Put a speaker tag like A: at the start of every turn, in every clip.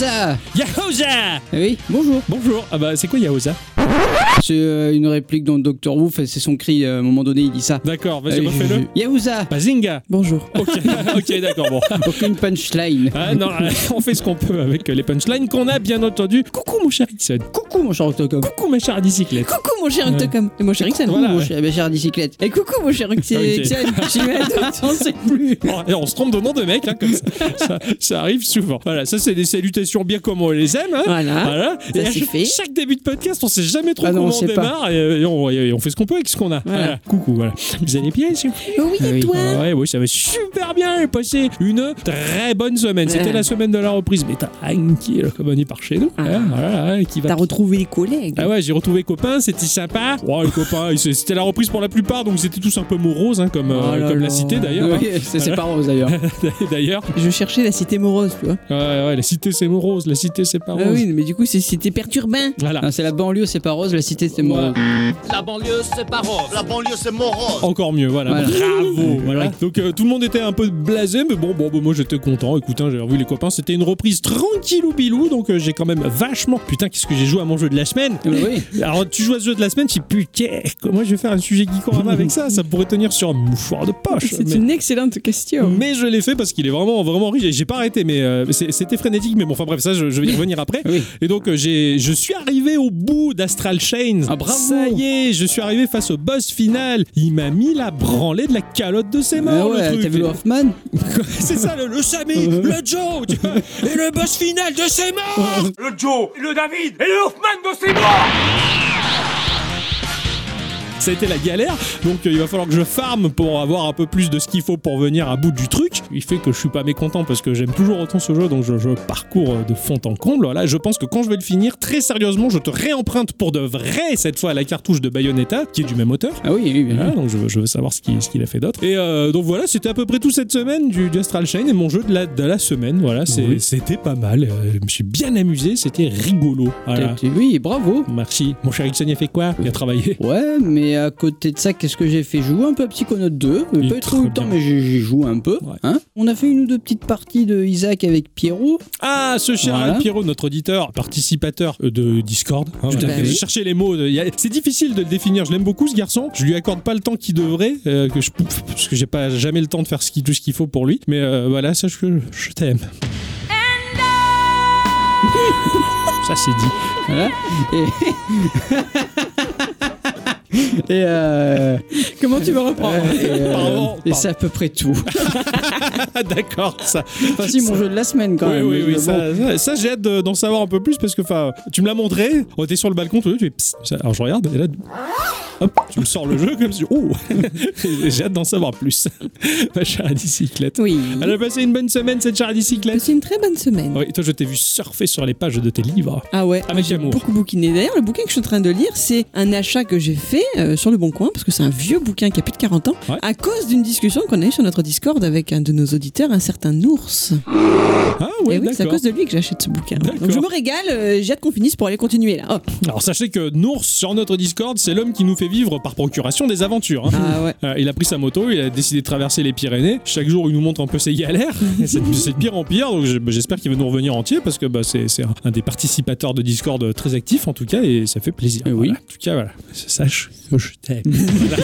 A: Yahoza
B: Oui, bonjour.
A: Bonjour. Ah bah c'est quoi Yahoza?
B: C'est euh, une réplique dans Doctor Who, c'est son cri, euh, à un moment donné, il dit ça.
A: D'accord, vas-y,
B: Allez,
A: refais-le.
B: Yahuza
A: Bazinga
C: Bonjour.
A: Ok, ok, d'accord, bon.
B: Aucune punchline.
A: Ah non, on fait ce qu'on peut avec les punchlines qu'on a bien entendu. Coucou mon cher Ixon.
B: Coucou mon cher Octocom.
A: Coucou ma chère bicyclette.
C: Coucou mon cher Octocom. Et mon cher Ixon.
A: Voilà.
B: Mon cher, ma chère bicyclette.
C: Et coucou mon cher Ixon. Un doute, on sait plus.
A: Et on se trompe de nom de mec, hein, comme ça. ça. ça arrive souvent. Voilà, ça c'est des salutations bien comme on les aime. Hein.
C: Voilà.
A: Voilà.
C: Ça,
A: et chaque,
C: fait.
A: chaque début de podcast, on sait jamais trop
B: Ah
A: comment
B: on
A: on,
B: sait pas.
A: démarre et, et on, et on fait ce qu'on peut avec ce qu'on a.
C: Voilà.
A: Coucou, voilà. Vous allez bien,
C: oui,
B: Ah
C: et
B: oui.
C: toi?
A: Ouais, oui, ça va super bien. J'ai passé une très bonne semaine. C'était
C: Ouais.
A: la semaine de la reprise, mais tranquille, comme on dit par chez nous.
C: Ah.
A: Hein, voilà, hein, qui va
C: T'as retrouvé les collègues.
A: Ah ouais, j'ai retrouvé les copains, c'était sympa. Oh, les copains, c'était la reprise pour la plupart, donc ils étaient tous un peu moroses, hein, comme, euh,
C: Oh
A: comme la cité d'ailleurs. hein.
B: Oui, c'est c'est pas rose d'ailleurs.
A: d'ailleurs,
C: Je cherchais la cité morose, tu vois.
A: ouais, ouais, la cité c'est morose, la cité c'est pas rose.
C: Ah oui, mais du coup, c'est cité perturbant.
A: Voilà.
B: C'est la banlieue, c'est pas rose, la cité, c'est mort.
D: La banlieue, c'est pas rose. La banlieue, c'est morose.
A: Encore mieux, voilà.
B: Voilà.
A: Bravo. Voilà. Donc euh, tout le monde était un peu blasé, mais bon, bon, bah, moi j'étais content. Écoute, hein, j'ai revu les copains, c'était une reprise tranquillou bilou, donc euh, j'ai quand même vachement. Putain, qu'est-ce que j'ai joué à mon jeu de la semaine?
B: Oui.
A: Alors tu joues à ce jeu de la semaine, tu dis putain, comment je vais faire un sujet geekorama avec ça Ça pourrait tenir sur un mouchoir de poche.
C: C'est
A: mais-
C: une excellente question.
A: Mais je l'ai fait parce qu'il est vraiment vraiment riche. J'ai pas arrêté, mais euh, c'était frénétique. Mais bon, enfin bref, ça je, je vais y revenir après.
B: Oui.
A: Et donc euh, j'ai, je suis arrivé au bout d'Astral Chains.
B: Ah, bravo.
A: Ça y est, je suis arrivé face au boss final. Il m'a mis la branlée de la calotte de ses morts. le
B: ouais,
A: truc.
B: t'as vu le Hoffman
A: c'est ça, le, le Samy, le Joe, tu vois, et le boss final de ses morts.
E: Le Joe, le David et le Hoffman de ses morts
A: Ça a été la galère, donc euh, il va falloir que je farme pour avoir un peu plus de ce qu'il faut pour venir à bout du truc. Il fait que je suis pas mécontent parce que j'aime toujours autant ce jeu, donc je, je parcours euh, de fond en comble. Voilà, je pense que quand je vais le finir, très sérieusement, je te réemprunte pour de vrai cette fois la cartouche de Bayonetta, qui est du même auteur.
B: Ah oui, oui, bien
A: Voilà, donc je veux, je veux savoir ce qu'il a fait d'autre. Et euh, donc voilà, c'était à peu près tout cette semaine du, du Astral Chain et mon jeu de la, de la semaine. Voilà,
B: Oui.
A: c'était pas mal. Euh, je me suis bien amusé, c'était rigolo. Voilà.
B: Oui, bravo.
A: Merci. Mon cher Ixon, il a fait quoi? Il a travaillé?
B: Ouais, mais à côté de ça, qu'est-ce que j'ai fait? Jouer un peu à Psychonaut 2.
A: Il
B: J'ai pas eu trop le temps, mais j'ai j'ai joué un peu.
A: Ouais.
B: Hein On a fait une ou deux petites parties de Isaac avec Pierrot.
A: Ah, ce cher
B: Voilà.
A: Pierrot, notre auditeur, participateur euh, de Discord. Hein,
B: Tout à
A: voilà.
B: fait.
A: J'ai cherché les mots. a- C'est difficile de le définir. Je l'aime beaucoup, ce garçon. Je lui accorde pas le temps qu'il devrait, euh, que je, parce que j'ai pas jamais le temps de faire ce tout ce qu'il faut pour lui. Mais euh, voilà, sache que je t'aime. Ça, c'est dit.
B: Voilà. Et. Et, euh,
C: Comment tu me reprends
B: et, euh,
A: Pardon,
B: et
A: pardon.
B: c'est à peu près tout.
A: D'accord, ça.
B: Enfin, si, mon jeu de la semaine quand
A: Oui,
B: même.
A: oui, oui,
B: bon.
A: ça, ça, ça, j'ai hâte de- d'en savoir un peu plus parce que enfin, tu me l'as montré, on était sur le balcon, tu fais psst. Ça- alors je regarde et là, hop, tu me sors le jeu comme si, oh, j'ai hâte d'en savoir plus. Ma chère bicyclette.
C: Oui.
A: Elle a passé une bonne semaine cette chère bicyclette.
C: C'est une très bonne semaine.
A: Oui, toi je t'ai vu surfer sur les pages de tes livres.
C: Ah ouais,
A: Avec
C: j'ai
A: amour.
C: beaucoup bouquiné. D'ailleurs, le bouquin que je suis en train de lire, c'est un achat que j'ai fait euh, sur le Bon Coin, parce que c'est un vieux bouquin qui a plus de 40 ans,
A: Ouais.
C: à cause d'une discussion qu'on a eue sur notre Discord avec un de nos auditeurs, un certain Nours.
A: Ah ouais,
C: oui, c'est à cause de lui que j'achète ce bouquin. Donc je me régale, euh, j'ai hâte qu'on finisse pour aller continuer là.
A: Alors sachez que Nours sur notre Discord, c'est l'homme qui nous fait vivre par procuration des aventures. hein.
C: Ah ouais.
A: Euh, il a pris sa moto, il a décidé de traverser les Pyrénées. Chaque jour, il nous montre un peu ses galères. C'est de pire en pire. Donc, je- j'espère qu'il va nous revenir entier parce que bah, c'est un, des participateurs de Discord très actifs en tout cas et ça fait plaisir.
B: Oui.
A: En tout cas, voilà. Sache que je t'aime. Voilà.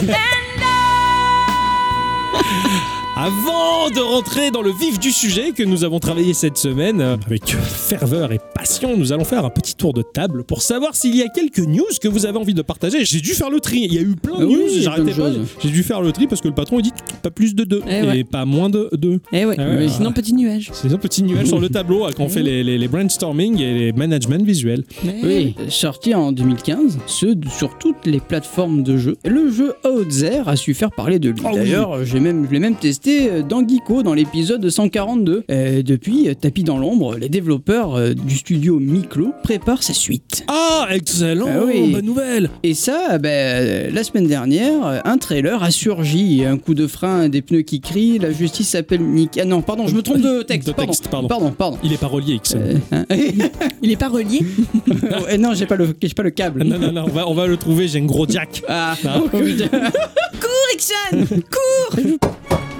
A: Avant de rentrer dans le vif du sujet que nous avons travaillé cette semaine, euh, avec ferveur et passion, nous allons faire un petit tour de table pour savoir s'il y a quelques news que vous avez envie de partager. J'ai dû faire le tri. Il y a eu plein de
B: oui,
A: news,
B: il y a
A: j'arrêtais
B: plein
A: pas.
B: choses.
A: J'ai dû faire le tri parce que le patron il dit pas plus de deux
C: Eh
A: et
C: ouais.
A: pas moins de deux.
C: Eh ouais,
A: Ah ouais,
C: mais sinon petit nuage.
A: C'est un petit nuage sur le tableau euh, quand on fait les, les- les brainstorming et les management visuels.
C: Eh
B: Oui, sorti en 2015, ce sur toutes les plateformes de jeux. Le jeu Outzer a su faire parler de lui.
A: Ah oui.
B: D'ailleurs, j'ai même, je l'ai même testé euh, dans Geeko dans l'épisode 142. Euh, depuis, euh, tapis dans l'ombre, les développeurs du studio Miklo préparent sa suite.
A: Ah, excellent
B: Ah oui.
A: Bonne nouvelle
B: Et ça, ben, euh, la semaine dernière, un trailer a surgi. Un coup de frein, des pneus qui crient, la justice s'appelle Nick. Ah non, pardon, je me trompe de texte.
A: De texte, pardon.
B: Pardon, pardon.
A: Il est pas relié, Ixon.
B: Euh, hein
C: Il est pas relié
B: non, j'ai pas le, j'ai pas le câble.
A: Non, non, non, on va, on va le trouver, j'ai un gros jack.
B: Ah,
A: Ah.
B: oh.
C: Cours, Ixon Cours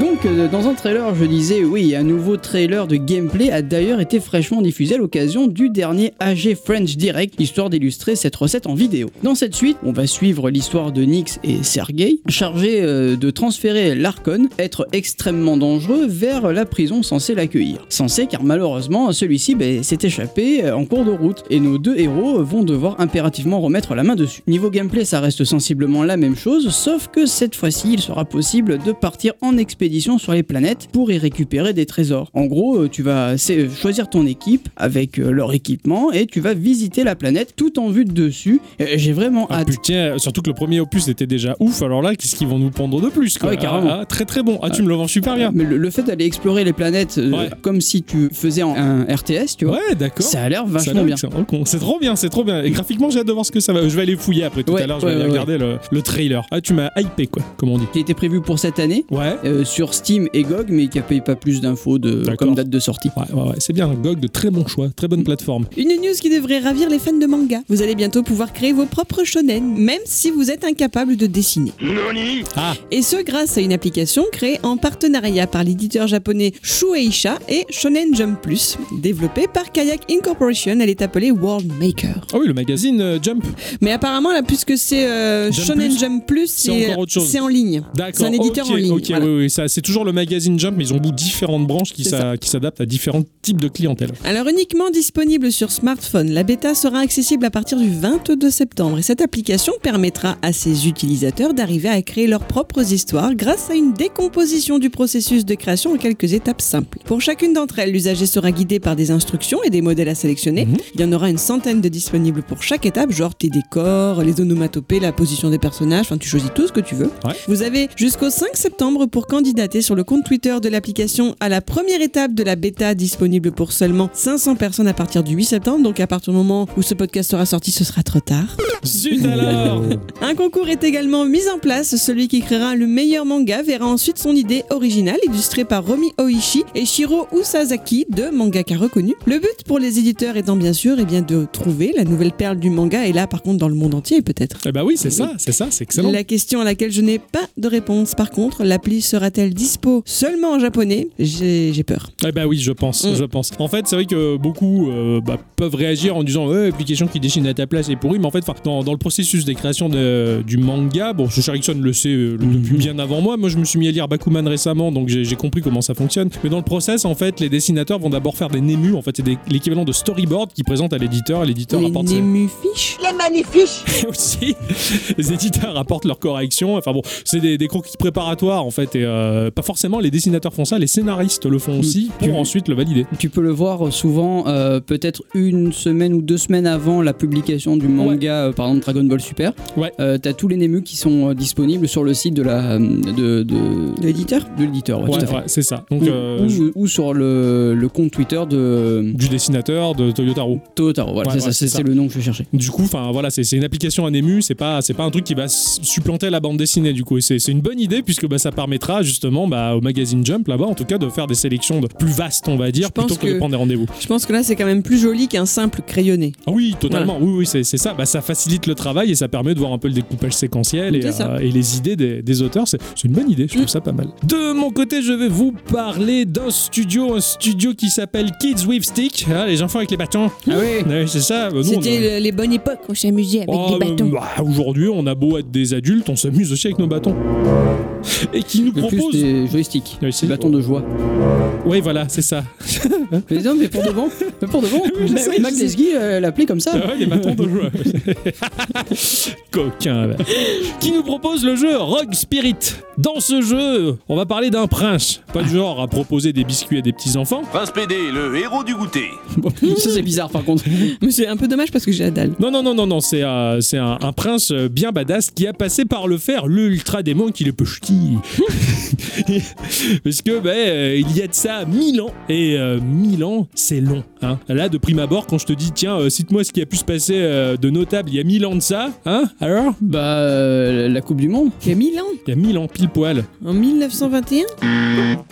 B: Donc euh, dans un trailer, je disais, oui, un nouveau trailer de gameplay a d'ailleurs été fraîchement diffusé à l'occasion du dernier AG French Direct, histoire d'illustrer cette recette en vidéo. Dans cette suite, on va suivre l'histoire de Nyx et Sergei, chargés euh, de transférer l'Archon, être extrêmement dangereux, vers la prison censée l'accueillir. Censé, car malheureusement, celui-ci ben, s'est échappé euh, en cours de route, et nos deux héros vont devoir impérativement remettre la main dessus. Niveau gameplay, ça reste sensiblement la même chose, sauf que cette fois-ci, il sera possible de partir en expédition sur les planètes pour y récupérer des trésors. En gros, euh, tu vas c'est- choisir ton équipe avec euh, leur équipement et tu vas visiter la planète tout en vue de dessus. Euh, J'ai vraiment
A: Ah
B: hâte.
A: putain, surtout que le premier opus était déjà ouf, alors là, qu'est-ce qu'ils vont nous pondre de plus quoi?
B: Ah ouais, carrément.
A: Ah, Très très bon. Ah, tu me le vends super bien.
B: Mais le, le fait d'aller explorer les planètes euh, comme si tu faisais en- un RTS, tu vois,
A: Ouais, d'accord.
B: ça a l'air
A: a
B: vachement bien.
A: C'est trop bien, c'est trop bien. Et graphiquement, j'ai hâte de voir ce que ça va. Je vais aller fouiller après tout
B: Ouais,
A: à l'heure, je vais aller regarder le, le trailer. Ah, tu m'as hypé, quoi, comme on dit.
B: Qui était prévu pour cette année
A: Ouais.
B: euh, sur Steam et GOG, mais qui a payé pas plus d'infos de comme date de sortie.
A: Ouais, ouais, ouais, c'est bien. GOG, de très bons choix, très bonne plateforme.
C: Une news qui devrait ravir les fans de manga. Vous allez bientôt pouvoir créer vos propres shonen, même si vous êtes incapable de dessiner.
E: Nani
A: Ah,
C: Et ce grâce à une application créée en partenariat par l'éditeur japonais Shueisha et Shonen Jump Plus. Développée par Kayak Incorporation, elle est appelée World Maker.
A: ah oui, le magazine euh, Jump.
C: Mais apparemment, là, puisque c'est euh, Shonen
A: Plus,
C: Jump Plus,
A: c'est
C: c'est
A: encore autre chose.
C: c'est en ligne.
A: D'accord.
C: C'est un éditeur en ligne.
A: Ok,
C: voilà.
A: oui, oui, ça, c'est toujours le magazine Jump, mais ils ont bout différentes branches qui s'adaptent à différents types de clientèle.
C: Alors uniquement disponible sur smartphone, la bêta sera accessible à partir du 22 septembre et cette application permettra à ses utilisateurs d'arriver à créer leurs propres histoires grâce à une décomposition du processus de création en quelques étapes simples. Pour chacune d'entre elles, l'usager sera guidé par des instructions et des modèles à sélectionner.
A: Mhm.
C: Il y en aura une centaine de disponibles pour chaque étape, genre tes décors, les onomatopées, la position des personnages, enfin tu choisis tout ce que tu veux.
A: Ouais.
C: Vous avez jusqu'au 5 septembre pour candidater sur le compte Twitter de l'application à la première étape de la bêta disponible pour seulement 500 personnes à partir du 8 septembre. Donc à partir du moment où ce podcast sera sorti, ce sera trop tard.
A: Zut alors
C: Un concours est également mis en place. Celui qui créera le meilleur manga verra ensuite son idée originale illustrée par Romi Oishi et Shiro Usazaki, deux mangaka reconnus. Le but pour les éditeurs étant bien sûr eh bien, de trouver la nouvelle perle du manga et là par contre dans le monde entier peut-être.
A: Eh bah oui, c'est ça, c'est ça, c'est excellent.
C: La question à laquelle je n'ai pas de réponse par contre, l'appli sera-t-elle dispo seulement en japonais J'ai j'ai peur.
A: Eh bah oui, je pense,
C: Mm.
A: je pense. En fait, c'est vrai que beaucoup euh, bah, peuvent réagir en disant ouais, application qui dessine à ta place est pourrie, mais en fait, dans, dans le processus des créations de- du manga, bon, ce Erickson le sait euh, le- depuis bien avant moi. Moi, je me suis mis à lire Bakuman récemment, donc j'ai compris comment ça fonctionne. Mais dans le process, en fait, les dessinateurs vont d'abord faire des némus. En fait, c'est l'équivalent de storyboard qu'ils présentent à l'éditeur. et L'éditeur
C: Les
A: apporte ses-
C: némufiches
A: aussi. Les éditeurs apportent leurs corrections. Enfin bon, c'est des, des croquis préparatoires en fait. Et euh, pas forcément les dessinateurs font ça, les scénaristes le font aussi pour
B: Tu-
A: ensuite le valider.
B: Tu peux le voir souvent, euh, peut-être une semaine ou deux semaines avant la publication du manga, euh, par exemple Dragon Ball Super.
A: Ouais.
B: Euh, T'as tous les némus qui sont euh, disponibles sur le site de la de, de,
C: de l'éditeur
B: de l'éditeur, ouais,
A: Ouais,
B: tout à fait.
A: ouais, c'est ça. Donc
B: ou,
A: euh, je-
B: ou- ou sur le, le compte Twitter de
A: du dessinateur de Toyotaro.
B: Totaro. Voilà,
A: Ouais,
B: c'est
A: ouais,
B: ça,
A: c'est
B: c'est
A: ça.
B: c'est le nom que je cherchais.
A: Du coup, enfin voilà, c'est c'est une application à Nemu, c'est pas c'est pas un truc qui va supplanter la bande dessinée du coup. Et c'est c'est une bonne idée puisque bah, ça permettra justement bah, au magazine Jump là-bas en tout cas de faire des sélections de plus vastes on va dire plutôt que, de prendre des rendez-vous.
C: Je pense que là c'est quand même plus joli qu'un simple crayonné.
A: Ah oui, totalement. Oui, oui, c'est ça. Bah, ça facilite le travail et ça permet de voir un peu le découpage séquentiel et, euh, et les idées des, des auteurs. C'est une bonne idée, je trouve
C: Mm.
A: ça pas mal. De mon côté, je vais vous parler d'un studio, un studio qui s'appelle Kids with Stick. Ah, les enfants avec les bâtons.
B: Ah oui.
A: Ouais, c'est ça. Bah, a-
C: C'était le- les bonnes époques, on s'amusait avec
A: Oh,
C: des bâtons.
A: bah, Aujourd'hui, on a beau être des adultes, on s'amuse aussi avec nos bâtons. Et qui nous propose. Ouais, c'est-
B: des bâtons de joie.
A: Oui, voilà, c'est ça.
B: Mais non, mais pour de bon, mais pour de bon.
A: Oui,
B: Bah Mac. Lesguy euh, l'appelait comme ça.
A: Ah ouais, les bâtons de joie. Coquin. là. Qui nous propose le jeu Rogue Spirit. Dans ce jeu, on va parler d'un prince. Pas du genre à proposer des biscuits à des petits enfants.
D: Prince PD, le héros du goûter.
B: Bon, ça c'est bizarre par contre.
C: Mais c'est un peu dommage parce que j'ai la dalle.
A: Non, non, non, non, non, c'est euh, c'est un, un prince bien badass qui a passé par le fer le ultra démon qu'il est petit. Parce que, ben, euh, il y a de ça 1000 ans. Et euh, 1000 ans, c'est long. Hein. Là, de prime abord, quand je te dis, tiens, euh, cite-moi ce qui a pu se passer euh, de notable il y a 1000 ans de ça, hein, alors?
B: Bah, euh, la Coupe du Monde.
C: Il y a 1000 ans?
A: Il y a 1000 ans, pile poil.
C: En 1921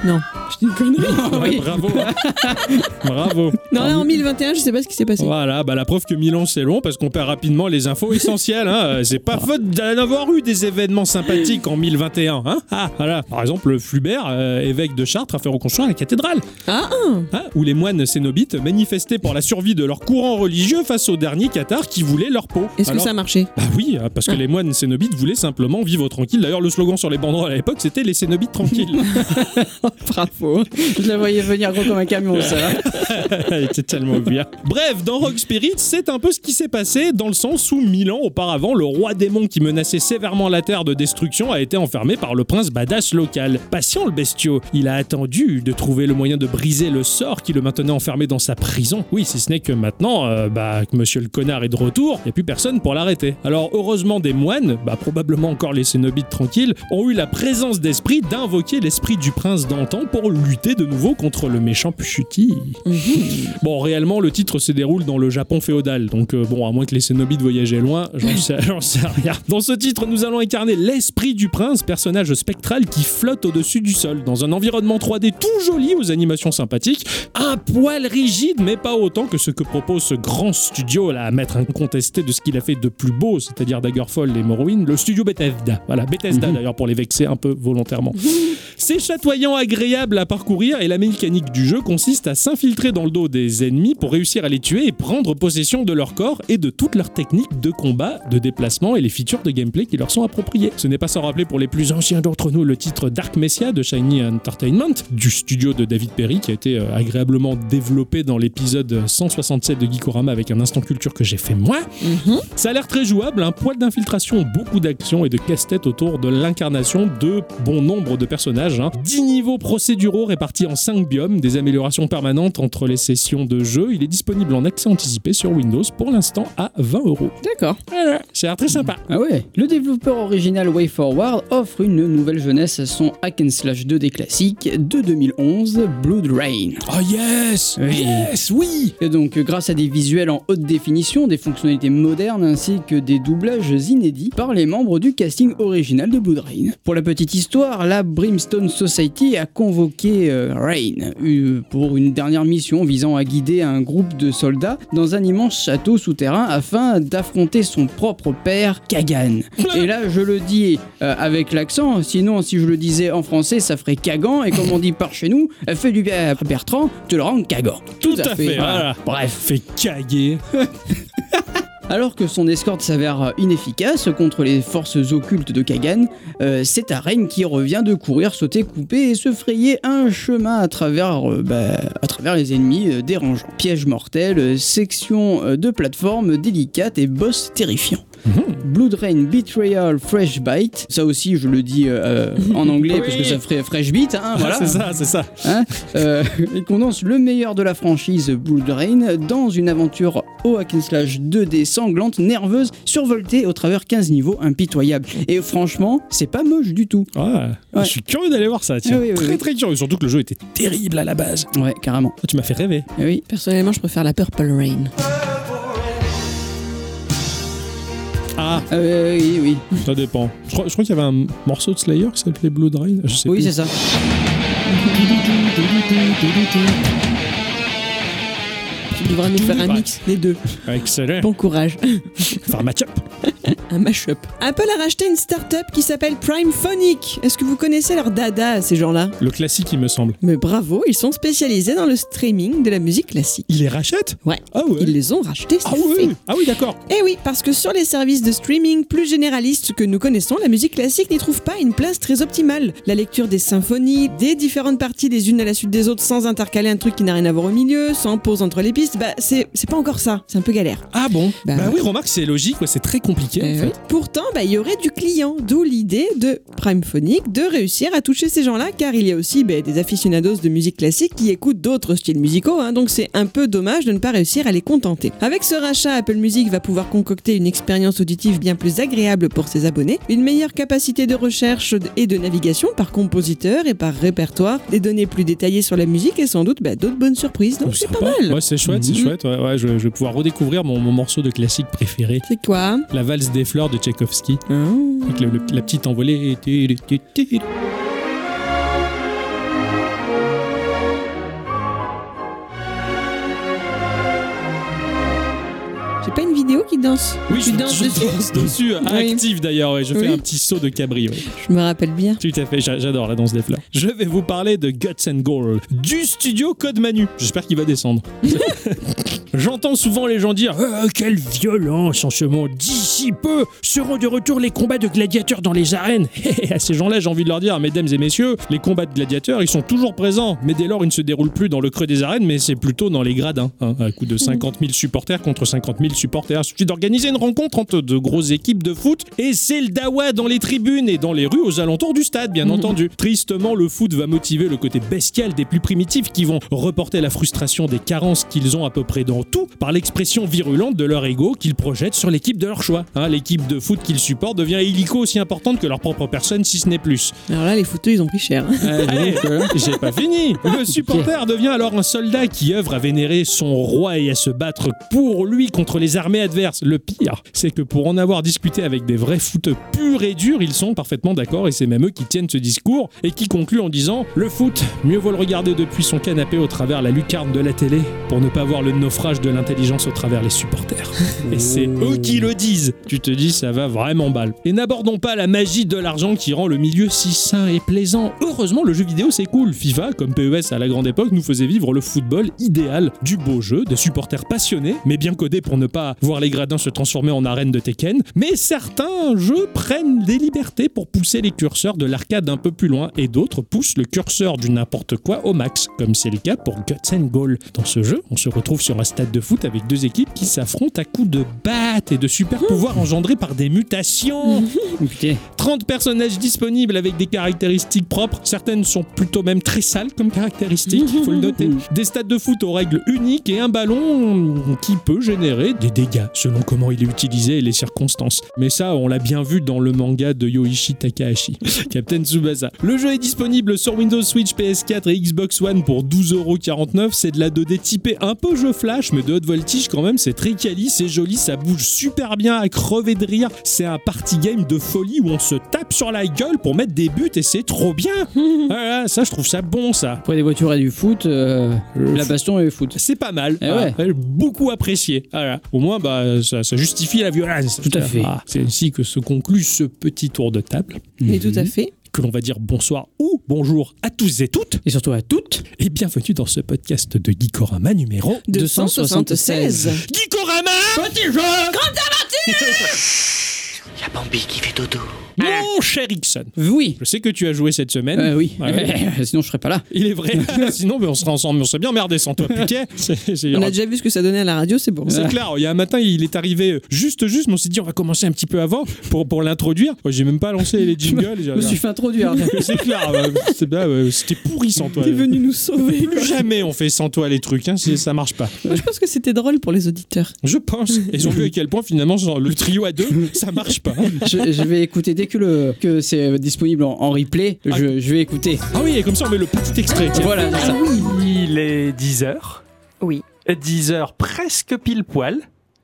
C: Non, je dis une connerie.
B: Oui.
A: Bravo. Bravo.
C: Non, là en 1021, je sais pas ce qui s'est passé.
A: Voilà, bah la preuve que Milan c'est long parce qu'on perd rapidement les infos essentielles. Hein. C'est pas faute d'en avoir eu des événements sympathiques en 1021. Hein. Ah, voilà. Par exemple, exemple Flubert, euh, évêque de Chartres, a fait reconstruire la cathédrale.
C: Ah,
A: Hein, où les moines cénobites manifestaient pour la survie de leur courant religieux face aux derniers cathares qui voulaient leur peau.
C: est-ce que ça a marché?
A: Bah oui, hein, parce que les moines cénobites voulaient simplement vivre tranquille. D'ailleurs, le slogan sur les banderoles à l'époque, c'était les cénobites tranquilles.
C: Bravo.
B: Je la voyais venir gros comme un camion, ça.
A: Elle était tellement bien. Bref, dans Rock Spirit, c'est un peu ce qui s'est passé dans le sens où mille ans auparavant, le roi démon qui menaçait sévèrement la terre de destruction a été enfermé par le prince badass local. Patient le bestiau, il a attendu de trouver le moyen de briser le sort qui le maintenait enfermé dans sa prison. Oui, si ce n'est que maintenant, euh, bah, que monsieur le connard est de retour, il n'y a plus personne pour l'arrêter. Alors heureusement des moines, bah, probablement encore les cénobites tranquilles, ont eu la présence d'esprit d'invoquer l'esprit du prince d'antan pour lutter de nouveau contre le méchant Puchuti. Bon, réellement, le titre se déroule dans le Japon féodal, donc euh, bon, à moins que les cénobites voyageaient loin, j'en sais, j'en sais rien. Dans ce titre, nous allons incarner l'esprit du prince, personnage spectral qui flotte au-dessus du sol, dans un environnement 3D tout joli aux animations sympathiques, un poil rigide, mais pas autant que ce que propose ce grand studio, là, à maître incontesté de ce qu'il a fait de plus beau, c'est-à-dire Daggerfall et Morrowind, le studio Bethesda. Voilà, Bethesda d'ailleurs, pour les vexer un peu volontairement. C'est chatoyant, agréable à parcourir et la mécanique du jeu consiste à s'infiltrer dans le dos des ennemis pour réussir à les tuer et prendre possession de leur corps et de toutes leurs techniques de combat, de déplacement et les features de gameplay qui leur sont appropriées. Ce n'est pas sans rappeler pour les plus anciens d'entre nous le titre Dark Messiah de Shiny Entertainment, du studio de David Perry qui a été euh, agréablement développé dans l'épisode 167 de Geekorama avec un instant culture que j'ai fait moi. Ça a l'air très jouable, un poil d'infiltration, beaucoup d'action et de casse-tête autour de l'incarnation de bon nombre de personnages. Hein. 10 niveaux procéduraux répartis en 5 biomes, des améliorations permanentes entre les sessions de jeu. Il est disponible en accès anticipé sur Windows pour l'instant à 20 euros.
C: D'accord.
A: Voilà, ça a l'air très sympa.
B: Ah ouais Le développeur original WayForward offre une nouvelle jeunesse à son hack and slash 2D classique de 2011, Blood Rain.
A: Oh yes
B: Oui.
A: Yes, oui
B: Et donc, grâce à des visuels en haute définition, des fonctionnalités modernes ainsi que des doublages inédits par les membres du casting original de Blood Rain. Pour la petite histoire, la Brimstone Society a convoqué euh, Rain euh, pour une dernière mission visant à guider un groupe de soldats dans un immense château souterrain afin d'affronter son propre père, Kagan. Et là, je le dis euh, avec l'accent, sinon si je le disais en français, ça ferait Kagan, et comme on dit par chez nous, fait du bien à Bertrand, te le rends Kagan.
A: Tout à fait, voilà.
B: Bref.
A: Fait caguer.
B: Alors que son escorte s'avère inefficace contre les forces occultes de Kagan, euh, c'est Reign qui revient de courir, sauter, couper et se frayer un chemin à travers, euh, bah, les ennemis euh, dérangeants. Pièges mortels, sections euh, de plateforme délicates et boss terrifiants. Blood Rain Betrayal Fresh Bite, ça aussi je le dis euh, euh, en anglais parce que ça ferait Fresh Beat, hein, voilà.
A: c'est ça, c'est ça.
B: Hein Euh, il condense le meilleur de la franchise Blood Rain dans une aventure au hack and slash 2D sanglante, nerveuse, survoltée au travers 15 niveaux impitoyables. Et franchement, c'est pas moche du tout.
A: Ouais.
B: Ouais.
A: Je suis curieux d'aller voir ça, tiens.
B: Ah oui, oui,
A: très
B: oui.
A: très curieux, surtout que le jeu était terrible à la base.
B: Ouais, carrément.
A: Tu m'as fait rêver.
B: Eh oui.
C: Personnellement, je préfère la Purple Rain.
A: Ah,
B: Euh, oui, oui.
A: ça dépend. Je crois, je crois qu'il y avait un morceau de Slayer qui s'appelait Blood Rain. Je sais
B: Oui,
A: plus.
B: c'est ça.
C: Tu devras nous faire un
A: Ouais.
C: mix des deux.
A: Excellent.
C: Bon courage.
A: Faire un match-up.
C: Un mashup. Apple a racheté une start-up qui s'appelle Prime Phonic. Est-ce que vous connaissez leur dada, ces gens-là?
A: Le classique, il me semble.
C: Mais bravo, ils sont spécialisés dans le streaming de la musique classique.
A: Il les rachète
C: Ouais.
A: Ah ouais.
C: Ils les ont rachetés,
A: Ah oui, ah oui, d'accord.
C: Eh oui, parce que sur les services de streaming plus généralistes que nous connaissons, la musique classique n'y trouve pas une place très optimale. La lecture des symphonies, des différentes parties les unes à la suite des autres sans intercaler un truc qui n'a rien à voir au milieu, sans pause entre les pistes, bah c'est pas encore ça, c'est un peu galère.
A: Ah bon
C: Bah
A: Bah, oui, remarque, c'est logique, ouais, c'est très compliqué
C: Eh
A: en fait.
C: oui. Pourtant, bah, il y aurait du client, d'où l'idée de Prime Phonic de réussir à toucher ces gens-là, car il y a aussi bah, des aficionados de musique classique qui écoutent d'autres styles musicaux, hein, donc c'est un peu dommage de ne pas réussir à les contenter. Avec ce rachat, Apple Music va pouvoir concocter une expérience auditive bien plus agréable pour ses abonnés, une meilleure capacité de recherche et de navigation par compositeur et par répertoire, des données plus détaillées sur la musique et sans doute bah, d'autres bonnes surprises, donc
A: Oh,
C: c'est pas mal.
A: Ouais, c'est chouette, c'est
C: Mhm.
A: chouette. Ouais, ouais, je, je vais pouvoir redécouvrir mon, mon morceau de classique préféré.
C: C'est quoi?
A: La valse des fleurs de Tchaïkovski.
C: Ah.
A: Avec le- le- la petite envolée.
C: Danses.
A: Oui,
C: tu
A: je,
C: danses
A: je
C: dessus
A: danse dessus,
C: Oui.
A: active d'ailleurs, ouais. je fais
C: Oui.
A: un petit saut de cabri. ouais.
C: Je me rappelle bien.
A: Tout à fait, j'a- j'adore la danse des fleurs. Je vais vous parler de Guts and Gold, du studio Code Manu. J'espère qu'il va descendre. J'entends souvent les gens dire Ah, Quelle violence en ce monde D'ici peu seront de retour les combats de gladiateurs dans les arènes. à ces gens-là, j'ai envie de leur dire Mesdames et messieurs, les combats de gladiateurs, ils sont toujours présents. Mais dès lors, ils ne se déroulent plus dans le creux des arènes, mais c'est plutôt dans les gradins. hein, à coup de 50 000 supporters contre 50 000 supporters. D'organiser une rencontre entre de grosses équipes de foot et c'est le dawa dans les tribunes et dans les rues aux alentours du stade, bien entendu. Tristement, le foot va motiver le côté bestial des plus primitifs qui vont reporter la frustration des carences qu'ils ont à peu près dans tout par l'expression virulente de leur ego qu'ils projettent sur l'équipe de leur choix. Hein, L'équipe de foot qu'ils supportent devient illico aussi importante que leur propre personne, si ce n'est plus.
C: Alors là, les fouteux, ils ont pris cher. hein.
A: Allez, j'ai pas fini. Le supporter devient alors un soldat qui œuvre à vénérer son roi et à se battre pour lui contre les armées adverses. Le pire, c'est que pour en avoir discuté avec des vrais footeux purs et durs, ils sont parfaitement d'accord et c'est même eux qui tiennent ce discours et qui concluent en disant Le foot, mieux vaut le regarder depuis son canapé au travers la lucarne de la télé pour ne pas voir le naufrage de l'intelligence au travers les supporters. Et c'est eux qui le disent. Tu te dis, ça va vraiment mal. Et n'abordons pas la magie de l'argent qui rend le milieu si sain et plaisant. Heureusement, le jeu vidéo, c'est cool. FIFA, comme PES à la grande époque, nous faisait vivre le football idéal, du beau jeu, des supporters passionnés, mais bien codés pour ne pas voir les gradins se transformer en arène de Tekken. Mais certains jeux prennent des libertés pour pousser les curseurs de l'arcade un peu plus loin, et d'autres poussent le curseur du n'importe quoi au max, comme c'est le cas pour Guts and Goal. Dans ce jeu, on se retrouve sur un stade de foot avec deux équipes qui s'affrontent à coups de battes et de super pouvoirs engendrés par des mutations.
B: Putain.
A: 30 personnages disponibles avec des caractéristiques propres. Certaines sont plutôt même très sales comme caractéristiques, il faut le noter. Des stades de foot aux règles uniques et un ballon qui peut générer des dégâts selon comment il est utilisé et les circonstances. Mais ça, on l'a bien vu dans le manga de Yoichi Takahashi, Captain Tsubasa. Le jeu est disponible sur Windows Switch, PS4 et Xbox One pour 12,49€. C'est de la 2D typée un peu jeu flash, mais de haute voltige quand même. C'est très quali, c'est joli, ça bouge super bien à crever de rire. C'est un party game de folie où on se tape sur la gueule pour mettre des buts et c'est trop bien. Voilà, ça, je trouve ça bon, ça.
B: Après des voitures et du foot, euh, la baston et le foot.
A: C'est pas mal.
B: Eh
A: Ah,
B: ouais.
A: Beaucoup apprécié. Voilà. Au moins, bah, ça, ça justifie la violence.
B: Tout à fait.
A: Ah, c'est ainsi que se conclut ce petit tour de table.
C: Mais tout à fait.
A: Que l'on va dire bonsoir ou bonjour à tous et toutes.
B: Et surtout à toutes.
A: Et bienvenue dans ce podcast de Geekorama numéro
C: 276.
A: Geekorama
B: Petit jeu
E: Y'a Bambi qui fait dodo.
A: Mon cher Ixon.
B: Oui.
A: Je sais que tu as joué cette semaine.
B: Euh, oui. Sinon, je serais pas là.
A: Il est vrai. Sinon, mais on serait ensemble, on serait bien merdé sans toi,
C: On a déjà vu ce que ça donnait à la radio, c'est bon.
A: C'est clair, il y a un matin, il est arrivé juste, juste, mais on s'est dit, on va commencer un petit peu avant pour, pour l'introduire. Moi, J'ai même pas lancé les jingles.
B: Je me suis fait introduire.
A: C'est clair, c'était pourri sans toi.
C: T'es venu nous sauver.
A: Plus jamais on fait sans toi les trucs, hein, ça marche pas.
C: Moi, je pense que c'était drôle pour les auditeurs.
A: Je pense. Ils ont vu à quel point finalement genre, le trio à deux, ça marche pas.
B: je, je vais écouter dès que, le, que c'est disponible en, en replay. Je, je vais écouter.
A: Ah oui, et comme ça on met le petit extrait. tiens.
B: Voilà, c'est ça.
F: Il est 10h.
G: Oui.
F: 10h presque pile poil.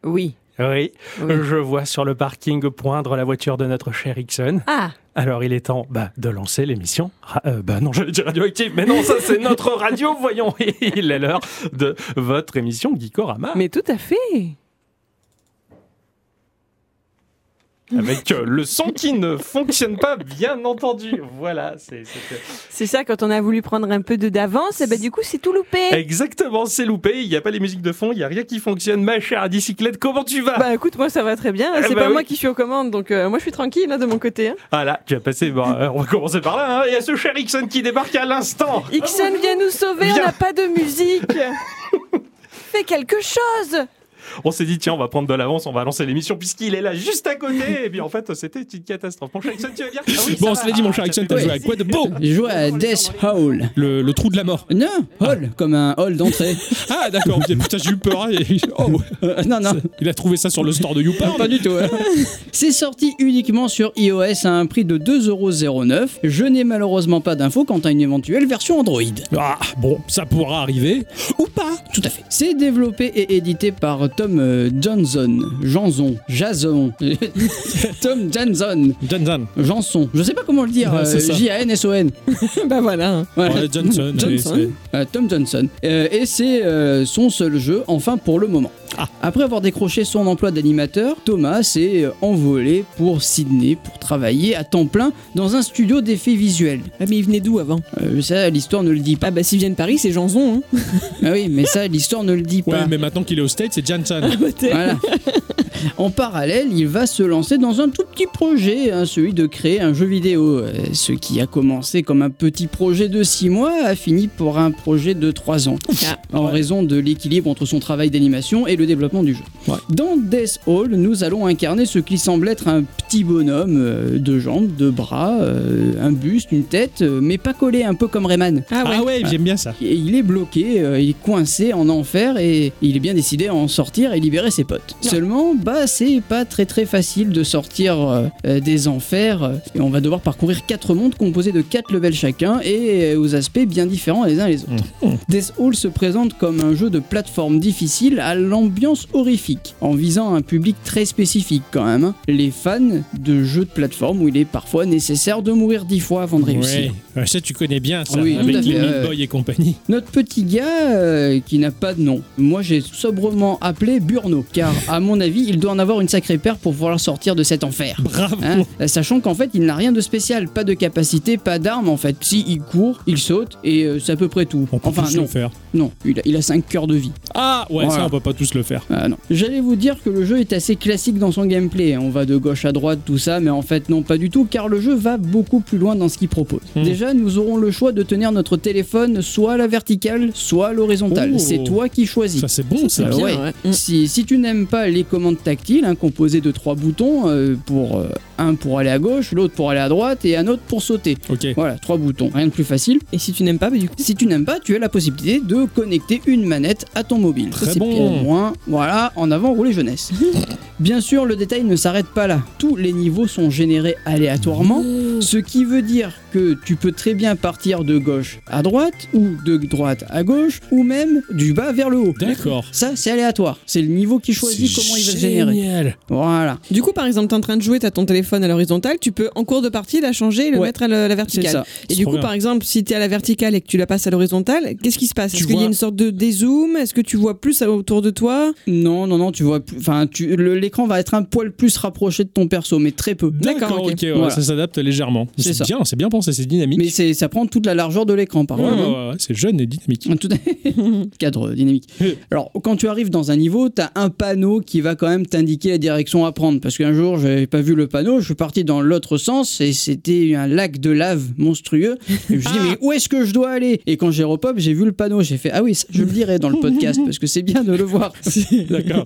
G: Oui.
F: Oui.
G: Oui.
F: Je vois sur le parking poindre la voiture de notre cher Ixon.
G: Ah,
F: Alors il est temps bah, de lancer l'émission. Euh, bah non, j'allais dire radioactive, mais non, ça c'est notre radio, voyons. Il est l'heure de votre émission Geekorama.
G: mais tout à fait.
F: Avec euh, le son qui ne fonctionne pas, bien entendu. Voilà, c'est...
G: ça, quand on a voulu prendre un peu de d'avance, et ben du coup, c'est tout loupé.
F: Exactement, c'est loupé. Il n'y a pas les musiques de fond, il n'y a rien qui fonctionne. Ma chère bicyclette, comment tu vas?
G: Bah écoute, moi ça va très bien.
F: Eh
G: C'est
F: bah
G: pas
F: oui.
G: moi qui suis aux commandes, donc euh, moi je suis tranquille là de mon côté. hein.
F: Ah là, tu vas passer. Bon, euh, on va commencer par là. hein. Il y a ce cher Ixon qui débarque à l'instant.
G: Ixon, viens nous sauver,
F: Viens.
G: on n'a pas de musique. Fais quelque chose.
F: On s'est dit, tiens, on va prendre de l'avance, on va lancer l'émission puisqu'il est là juste à côté. Et puis en fait, c'était une catastrophe. Mon cher Ixon, tu vas bien Ah oui,
A: Bon, cela dit, mon cher Ixon, t'as joué à quoi de beau
B: Je joue à Death Hole.
A: le, le trou de la mort.
B: Non, hall, comme un hall d'entrée.
A: Ah d'accord, putain j'ai eu peur. hein, et- Oh,
B: non, non.
A: il a trouvé ça sur le store de YouPorn.
B: Pas du tout. hein. C'est sorti uniquement sur iOS à un prix de 2,09€. Je n'ai malheureusement pas d'infos quant à une éventuelle version Android.
A: Ah bon, ça pourra arriver ou pas.
B: Tout à fait. C'est développé et édité par Tom euh, Johnson. Janson. Jason. Tom Johnson.
A: Johnson.
B: Janson. Je sais pas comment le dire. Euh. J-A-N-S-O-N.
C: bah voilà. hein.
B: Voilà.
A: Ouais, Johnson.
C: Johnson.
A: oui, c'est-
B: Tom Johnson. Euh, et c'est son seul jeu, enfin pour le moment. Après avoir décroché son emploi d'animateur, Thomas s'est euh, envolé pour Sydney pour travailler à temps plein dans un studio d'effets visuels.
C: Ah, mais il venait d'où avant?
B: Euh, ça, l'histoire ne le dit pas.
C: Ah bah s'il vient de Paris, c'est Janson. Hein.
B: Ah oui, mais ça, l'histoire ne le dit
A: Ouais,
B: pas.
A: mais maintenant qu'il est au State, c'est Jansan.
B: Voilà. En parallèle, il va se lancer dans un tout petit projet, hein, celui de créer un jeu vidéo. Euh, Ce qui a commencé comme un petit projet de 6 mois a fini pour un projet de 3 ans, en raison de l'équilibre entre son travail d'animation et le développement du jeu.
A: Ouais.
B: Dans Death Hall, nous allons incarner ce qui semble être un petit bonhomme euh, de jambes, de bras, euh, un buste, une tête, euh, mais pas collé, un peu comme Rayman.
C: Ah ouais.
A: Ah ouais, j'aime bien ça.
B: Et il est bloqué, euh, il est coincé en enfer et il est bien décidé à en sortir et libérer ses potes. Seulement, bah c'est pas très très facile de sortir des enfers euh, et on va devoir parcourir quatre mondes composés de quatre levels chacun et euh, aux aspects bien différents les uns les autres. Death Hall se présente comme un jeu de plateforme difficile à l'ambiance horrifique, en visant un public très spécifique quand même. hein. Les fans de jeux de plateforme où il est parfois nécessaire de mourir dix fois avant de réussir.
A: Ouais. Ça, tu connais bien ça,
B: Oui,
A: avec
B: fait,
A: Meat. Boy et compagnie.
B: Notre petit gars euh, qui n'a pas de nom. Moi j'ai sobrement appelé Burno, car à mon avis il doit en avoir une sacrée paire pour pouvoir sortir de cet enfer.
A: Bravo.
B: Hein Sachant qu'en fait il n'a rien de spécial, pas de capacité, pas d'arme en fait. Si il court, il saute et euh, c'est à peu près tout.
A: On peut
B: Enfin non,
A: le faire.
B: Non, il a, il a 5 cœurs de vie.
A: Ah ouais,
B: Voilà.
A: ça, on peut pas tous le faire.
B: Ah non. J'allais vous dire que le jeu est assez classique dans son gameplay. On va de gauche à droite, tout ça, mais en fait non, pas du tout, car le jeu va beaucoup plus loin dans ce qu'il propose.
A: Hmm.
B: Déjà, nous aurons le choix de tenir notre téléphone soit à la verticale, soit à l'horizontale.
A: Oh.
B: C'est toi qui choisis.
A: Ça, c'est bon ça.
B: Euh,
C: Bien,
B: ouais.
C: ouais. Mm.
B: Si, si tu n'aimes pas les commandes tactiles, hein, composées de trois boutons, euh, pour euh, un pour aller à gauche, l'autre pour aller à droite et un autre pour sauter.
A: Ok.
B: Voilà, trois boutons, rien de plus facile.
C: Et si tu n'aimes pas, bah du coup.
B: Si tu n'aimes pas, tu as la possibilité de connecter une manette à ton mobile.
A: Très
B: Ça, c'est
A: bon.
B: pour moi. Voilà, en avant, rouler jeunesse. Bien sûr, le détail ne s'arrête pas là. Tous les niveaux sont générés aléatoirement, ce qui veut dire que tu peux très bien partir de gauche à droite, ou de droite à gauche, ou même du bas vers le haut.
A: D'accord.
B: Ça, c'est aléatoire. C'est le niveau qui choisit
A: C'est
B: comment il va se générer.
A: Génial.
B: Voilà.
C: Du coup, par exemple, t'es en train de jouer, t'as ton téléphone à l'horizontale, tu peux en cours de partie la changer et le
B: Ouais.
C: mettre à la, la
B: C'est
C: verticale.
B: ça.
C: Et
A: C'est
C: du coup,
A: bien.
C: par exemple, si t'es à la verticale et que tu la passes à l'horizontale, qu'est-ce qui se passe?
A: Tu
C: Est-ce qu'il y a une sorte de dézoom? Est-ce que tu vois plus autour de toi?
B: Non, non, non, tu vois, plus- enfin, tu, l'écran va être un poil plus rapproché de ton perso, mais très peu.
A: D'accord, ok, ouais,
B: Voilà.
A: ça s'adapte légèrement.
B: C'est ça.
A: bien, c'est bien pensé, c'est dynamique.
B: Mais ça prend toute la largeur de l'écran, par contre.
A: ouais,
B: hein.
A: ouais, ouais, c'est jeune et dynamique.
B: Tout cadre dynamique. Alors, quand tu arrives dans un niveau, tu as un panneau qui va quand même t'indiquer la direction à prendre. Parce qu'un jour, j'avais pas vu le panneau, je suis parti dans l'autre sens et c'était un lac de lave monstrueux. Et je me suis dit, mais où est-ce que je dois aller? Et quand j'ai repop, j'ai vu le panneau. J'ai fait, ah oui, ça, je le dirai dans le podcast parce que c'est bien de le voir.
A: D'accord.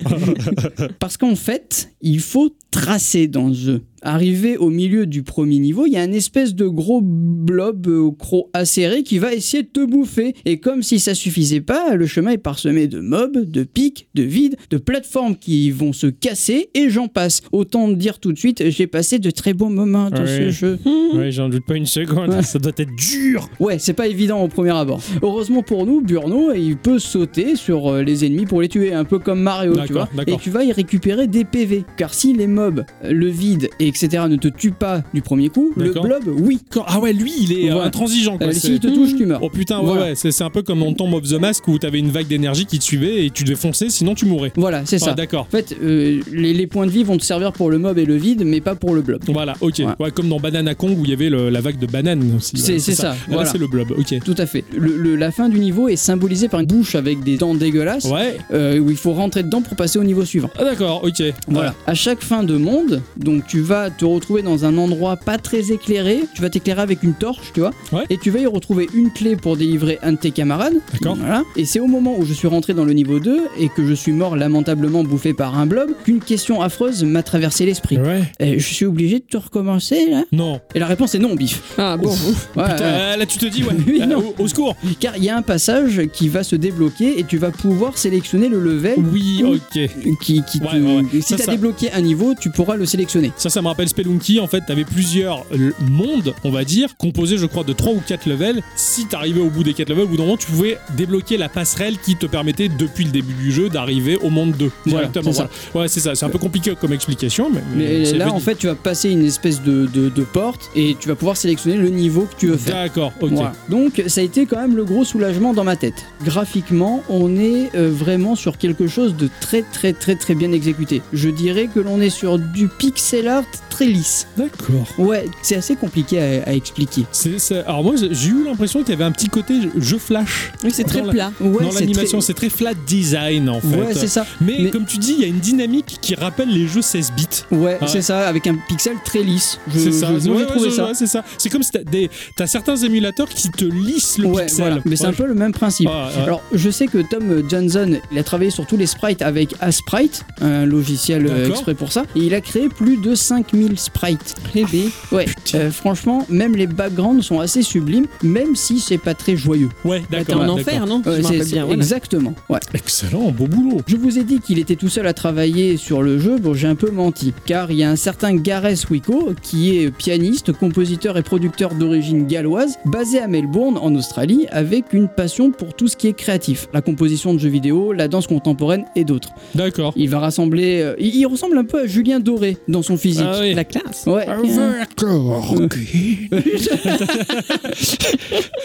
B: Parce qu'en fait, il faut tracer dans jeu. Arrivé au milieu du premier niveau, il y a un espèce de gros blob euh, au croc acéré qui va essayer de te bouffer. Et comme si ça suffisait pas, le chemin est parsemé de mobs, de pics, de vides, de plateformes qui vont se casser et j'en passe. Autant dire tout de suite, j'ai passé de très bons moments dans ce jeu.
A: ouais, j'en doute pas une seconde.
B: Ouais.
A: Ça doit être dur.
B: Ouais, c'est pas évident au premier abord. Heureusement pour nous, Burno, il peut sauter sur euh, les ennemis pour les tuer, un peu comme Mario, tu vois. Et tu vas y récupérer des PV. Car si les mobs, euh, le vide, et etc. ne te tuent pas du premier coup, le blob, oui.
A: Ah ouais, lui, il est euh,
B: Voilà.
A: intransigeant. Quoi.
B: Euh, S'il te touche, tu meurs.
A: Oh putain, ouais,
B: Voilà.
A: ouais, c'est c'est un peu comme dans Tomb of the Mask où t'avais une vague d'énergie qui te suivait et tu devais foncer, sinon tu mourrais.
B: Voilà, c'est
A: Ah,
B: ça.
A: D'accord.
B: En fait, euh, les, les points de vie vont te servir pour le mob et le vide, mais pas pour le blob.
A: Voilà, ok.
B: Voilà.
A: Ouais, comme dans Banana Kong où il y avait le- la vague de banane aussi.
B: C'est- c'est ça,
A: Là,
B: voilà.
A: c'est le blob, ok.
B: Tout à fait. Le- le- la fin du niveau est symbolisée par une bouche avec des dents dégueulasses,
A: Ouais.
B: euh, où il faut rentrer dedans pour passer au niveau suivant.
A: Ah d'accord, ok.
B: Voilà. À chaque fin de monde, donc tu vas te retrouver dans un endroit pas très éclairé. Tu vas t'éclairer avec une torche, tu vois.
A: Ouais.
B: Et tu vas y retrouver une clé pour délivrer un de tes camarades.
A: D'accord.
B: Voilà. Et c'est au moment où je suis rentré dans le niveau 2 et que je suis mort lamentablement bouffé par un blob qu'une question affreuse m'a traversé l'esprit.
A: Ouais.
B: Je suis obligé de te recommencer là
A: Non.
B: Et la réponse est non, bif.
C: Ah bon
B: Ouais,
A: Putain, euh, là tu te dis, ouais.
B: Oui,
A: euh,
B: non.
A: au, au secours.
B: Car il y a un passage qui va se débloquer et tu vas pouvoir sélectionner le level
A: Oui, ok.
B: qui, qui te-
A: Ouais, ouais, ouais.
B: Si
A: Ça,
B: t'as
A: ça-
B: débloqué un niveau, tu pourras le sélectionner.
A: Ça, ça me rappelle Spelunky. En fait, t'avais plusieurs euh, mondes, on va dire, composés, je crois, de 3 ou 4 levels. Si t'arrivais au bout des 4 levels, au bout d'un moment, tu pouvais débloquer la passerelle qui te permettait, depuis le début du jeu, d'arriver au monde 2.
B: Voilà, c'est ça.
A: Ouais, c'est ça. C'est un peu compliqué comme explication, mais,
B: là, en fait, tu vas passer une espèce de, de- de porte et tu vas pouvoir sélectionner le niveau que tu veux faire.
A: D'accord, ok.
B: Voilà. Donc ça a été quand même le gros soulagement dans ma tête. Graphiquement, on est euh, vraiment sur quelque chose de très très très très bien exécuté. Je dirais que l'on est sur du pixel art très lisse.
A: D'accord.
B: Ouais, c'est assez compliqué à, à expliquer.
A: C'est- c'est- Alors moi, j'ai eu l'impression qu'il y avait un petit côté jeu flash.
C: Oui, c'est très
A: Dans la-
C: plat.
B: Ouais,
A: dans
B: c'est
A: l'animation,
B: très-
A: c'est très flat design en fait.
B: Ouais, c'est ça.
A: Mais,
B: Mais-
A: comme tu dis, il y a une dynamique qui rappelle les jeux 16 bits.
B: Ouais,
A: Ouais.
B: c'est ça, avec un pixel très lisse. Je-
A: C'est ça.
B: je- moi,
A: Ouais,
B: j'ai
A: ouais,
B: trouvé ça.
A: ouais, c'est ça. C'est comme si t'as des, t'as certains émulateurs qui te lissent le
B: Ouais,
A: pixel.
B: voilà. Mais c'est
A: Ouais,
B: un peu le même principe.
A: Ouais.
B: Alors, je sais que Tom Johnson, il a travaillé sur tous les sprites avec Asprite, un logiciel euh,
A: D'accord.
B: exprès pour ça, et il a créé plus de 5000 sprites.
C: Eh ben,
B: Ouais, euh, franchement, même les backgrounds sont assez sublimes, même si c'est pas très joyeux.
A: Ouais,
C: bah, t'es
A: d'accord.
C: en
A: ouais,
C: enfer, non
B: Ouais, c'est-
C: bien. voilà.
B: Exactement. Ouais.
A: Excellent, beau boulot.
B: Je vous ai dit qu'il était tout seul à travailler sur le jeu, bon j'ai un peu menti, car il y a un certain Gareth Wico qui est pianiste, compositeur et producteur d'origine galloise, basé à Melbourne en Australie, avec une passion pour tout ce qui est créatif, la composition de jeux vidéo, la danse contemporaine et d'autres.
A: D'accord.
B: Il va rassembler, euh, il, il ressemble un peu à Julien Doré dans son physique.
A: Ah oui.
C: La classe.
B: Ouais.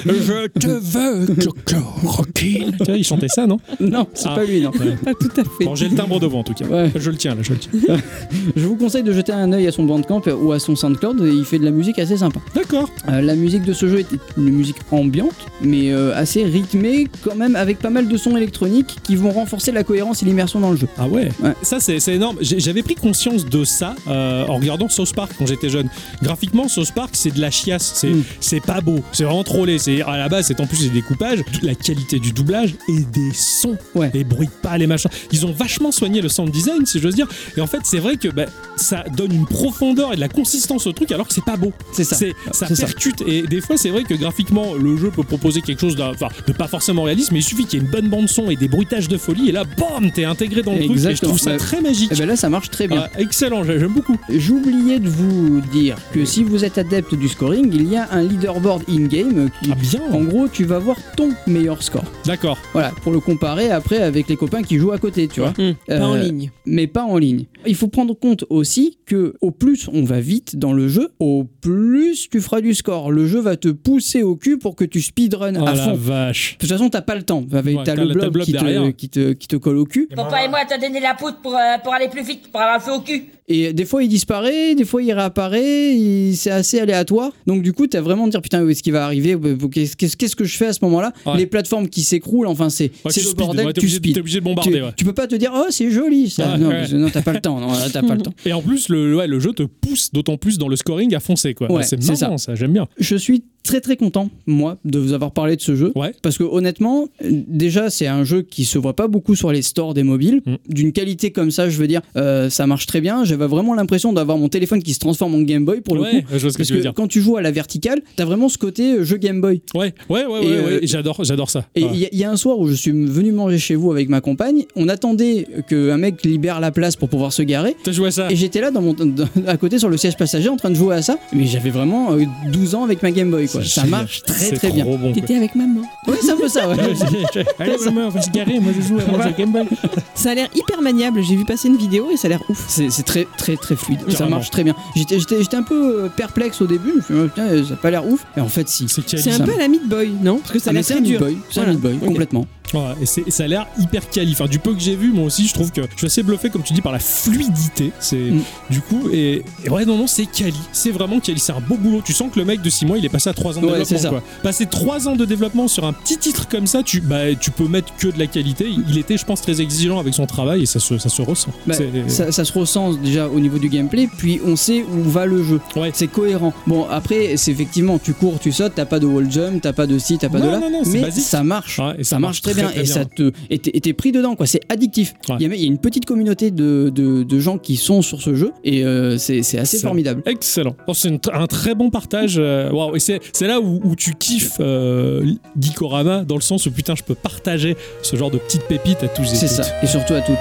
A: Je te veux. Tu vois, il chantait ça, non?
B: Non, c'est
A: Ah.
B: pas lui non.
C: Pas tout à fait.
A: Bon, j'ai le timbre devant en tout cas.
B: Ouais.
A: Je le tiens là, je le tiens.
B: Je vous conseille de jeter un œil à son Bandcamp ou à son SoundCloud, il fait de la musique assez sympa.
A: D'accord.
B: Euh, la musique de ce jeu était une musique ambiante, mais euh, assez rythmée, quand même avec pas mal de sons électroniques qui vont renforcer la cohérence et l'immersion dans le jeu.
A: Ah ouais,
B: Ouais.
A: Ça, c'est énorme. J'avais pris conscience de ça euh, en regardant South Park quand j'étais jeune. Graphiquement, South Park, c'est de la chiasse. C'est
B: Mm.
A: pas beau. C'est vraiment trollé. C'est À la base, c'est en plus des découpages, la qualité du doublage et des sons.
B: Ouais.
A: Les bruits de pas, les machins. Ils ont vachement soigné le sound design, si j'ose dire. Et en fait, c'est vrai que bah, ça donne une profondeur et de la consistance au truc alors que c'est pas beau.
B: C'est ça.
A: C'est- ça
B: C'est ça.
A: percute. Et des fois, c'est vrai que graphiquement, le jeu peut proposer quelque chose de pas forcément réaliste, mais il suffit qu'il y ait une bonne bande-son et des bruitages de folie. Et là, bam, t'es intégré dans le truc. Et je
B: Exactement.
A: trouve ça très magique.
B: Et ben là, ça marche très bien.
A: Ah, excellent, j'ai- j'aime beaucoup.
B: J'oubliais de vous dire que si vous êtes adepte du scoring, il y a un leaderboard in-game qui.
A: Ah bien
B: En gros, tu vas voir ton meilleur score.
A: D'accord.
B: Voilà, pour le comparer après avec les copains qui jouent à côté, tu vois.
C: Hum, Pas en
B: Euh,
C: ligne.
B: mais pas en ligne. Il faut prendre compte aussi que au plus on va vite dans le jeu, au plus tu feras du score. Le jeu va te pousser au cul pour que tu speedrun
A: Oh
B: à
A: la
B: fond.
A: vache.
B: De toute façon, t'as pas le temps. T'as
A: Ouais,
B: le
A: le-
B: blob, qui, te, qui, te, qui te colle au cul.
H: Papa et moi, t'as donné la poudre pour, euh, pour aller plus vite, pour avoir le feu au cul.
B: Et des fois, il disparaît, des fois, il réapparaît. il- C'est assez aléatoire. Donc, du coup, t'as vraiment de dire putain, où est-ce qu'il va arriver? Qu'est-ce que je fais à ce moment-là?
A: Ouais.
B: Les plateformes qui s'écroulent, enfin, c'est
A: Ouais,
B: c'est
A: tu
B: le
A: speed,
B: bordel.
A: ouais,
B: tu
A: obligé,
B: speed.
A: obligé de bombarder.
B: Tu, peux pas te dire oh c'est joli ça non, t'as pas le temps non t'as pas le temps
A: Et en plus, le, le jeu te pousse d'autant plus dans le scoring à foncer. quoi. C'est marrant, ça, j'aime bien.
B: Je suis très très content, moi, de vous avoir parlé de ce jeu.
A: Ouais.
B: Parce que honnêtement, déjà, c'est un jeu qui se voit pas beaucoup sur les stores des mobiles.
A: Mm.
B: D'une qualité comme ça, je veux dire, euh, ça marche très bien. J'avais vraiment l'impression d'avoir mon téléphone qui se transforme en Game Boy pour le
A: ouais,
B: coup.
A: je vois ce que
B: Parce
A: tu veux
B: que
A: dire.
B: quand tu joues à la verticale, t'as vraiment ce côté euh, jeu Game Boy.
A: Ouais, ouais, ouais,
B: Et,
A: ouais,
B: euh,
A: ouais, j'adore, j'adore ça.
B: Et il
A: Ouais.
B: y, a- il y a un soir où je suis venu manger chez vous avec ma compagne, on attendait qu'un mec libère la place pour pouvoir se garer.
A: T'as joué à ça
B: Et j'étais là dans mon, dans- à côté sur le siège passager en train de jouer à ça, mais j'avais vraiment euh, 12 ans avec ma Game Boy quoi. Ça marche très très bien.
A: bon.
C: T'étais avec maman.
B: Ouais, c'est un peu ça, ouais.
A: Allez, maman, on va se garer. Moi, je joue à mon Game Boy.
C: Ça a l'air hyper maniable. J'ai vu passer une vidéo et ça a l'air ouf.
B: C'est c'est très très très fluide, ça marche très bien. J'étais j'étais- j'étais un peu euh, perplexe au début, je me suis dit, oh, putain, ça a pas l'air ouf. Et en fait, si.
A: C'est
C: un peu à la Meat Boy, non? Parce que ça
B: Ah,
C: a
B: mais
C: l'air
B: c'est
C: très
B: un Meat
C: dur.
B: Boy, c'est un
C: Voilà.
B: Meat Boy, complètement.
A: Et, ça a l'air hyper quali. Enfin, du peu que j'ai vu, moi aussi, je trouve que je suis assez bluffé, comme tu dis, par la fluidité. C'est
B: Mm.
A: du coup et, et ouais, non, non, c'est quali. C'est vraiment quali. C'est un beau boulot. Tu sens que le mec de 6 mois, il est passé à 3 ans de
B: Ouais,
A: développement.
B: ça.
A: Quoi. Passer 3 ans de développement sur un petit titre comme ça, tu bah tu peux mettre que de la qualité. Il, était, je pense, très exigeant avec son travail et ça se, ça se ressent.
B: Bah, ça, ça se ressent déjà au niveau du gameplay, puis on sait où va le jeu.
A: Ouais.
B: C'est cohérent. Bon, après, c'est effectivement, tu cours, tu sautes, t'as pas de wall jump, t'as pas de ci, t'as pas
A: Non,
B: de là.
A: non, non,
B: mais
A: basique.
B: ça marche.
A: Ouais, et
B: ça, marche très, bien.
A: Très
B: et
A: bien.
B: ça te. Pris dedans, quoi. C'est addictif. Il y, a, il y a une petite communauté de, de, de gens qui sont sur ce jeu, et euh, c'est c'est assez formidable.
A: Excellent. Oh, c'est un très bon partage. euh, Waouh. Et c'est c'est là où, où tu kiffes euh, Geekorama, dans le sens où putain, je peux partager ce genre de petites pépites à tous et
B: C'est
A: toutes.
B: ça. Et surtout à toutes.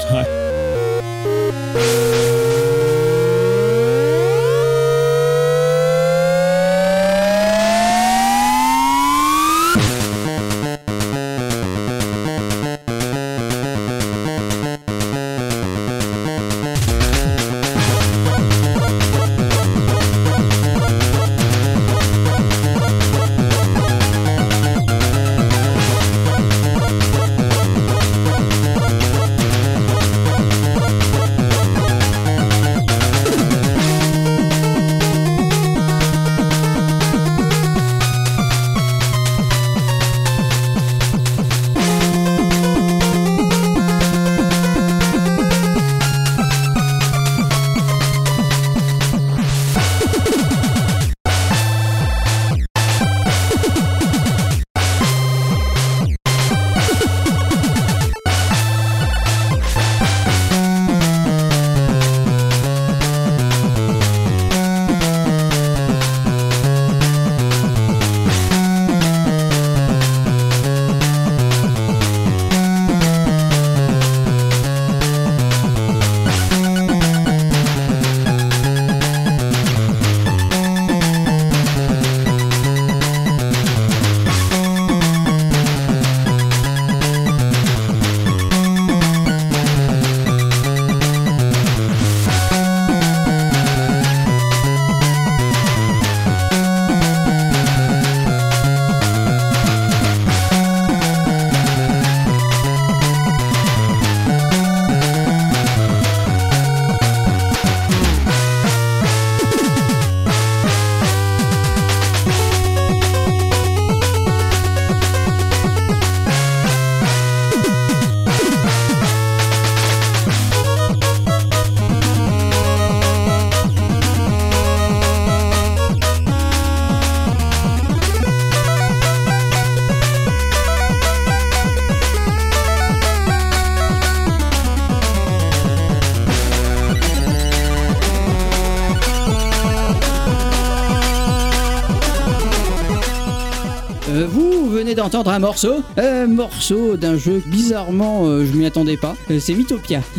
B: Un morceau, un morceau d'un jeu bizarrement, euh, je m'y attendais pas. Euh, c'est Mythopia.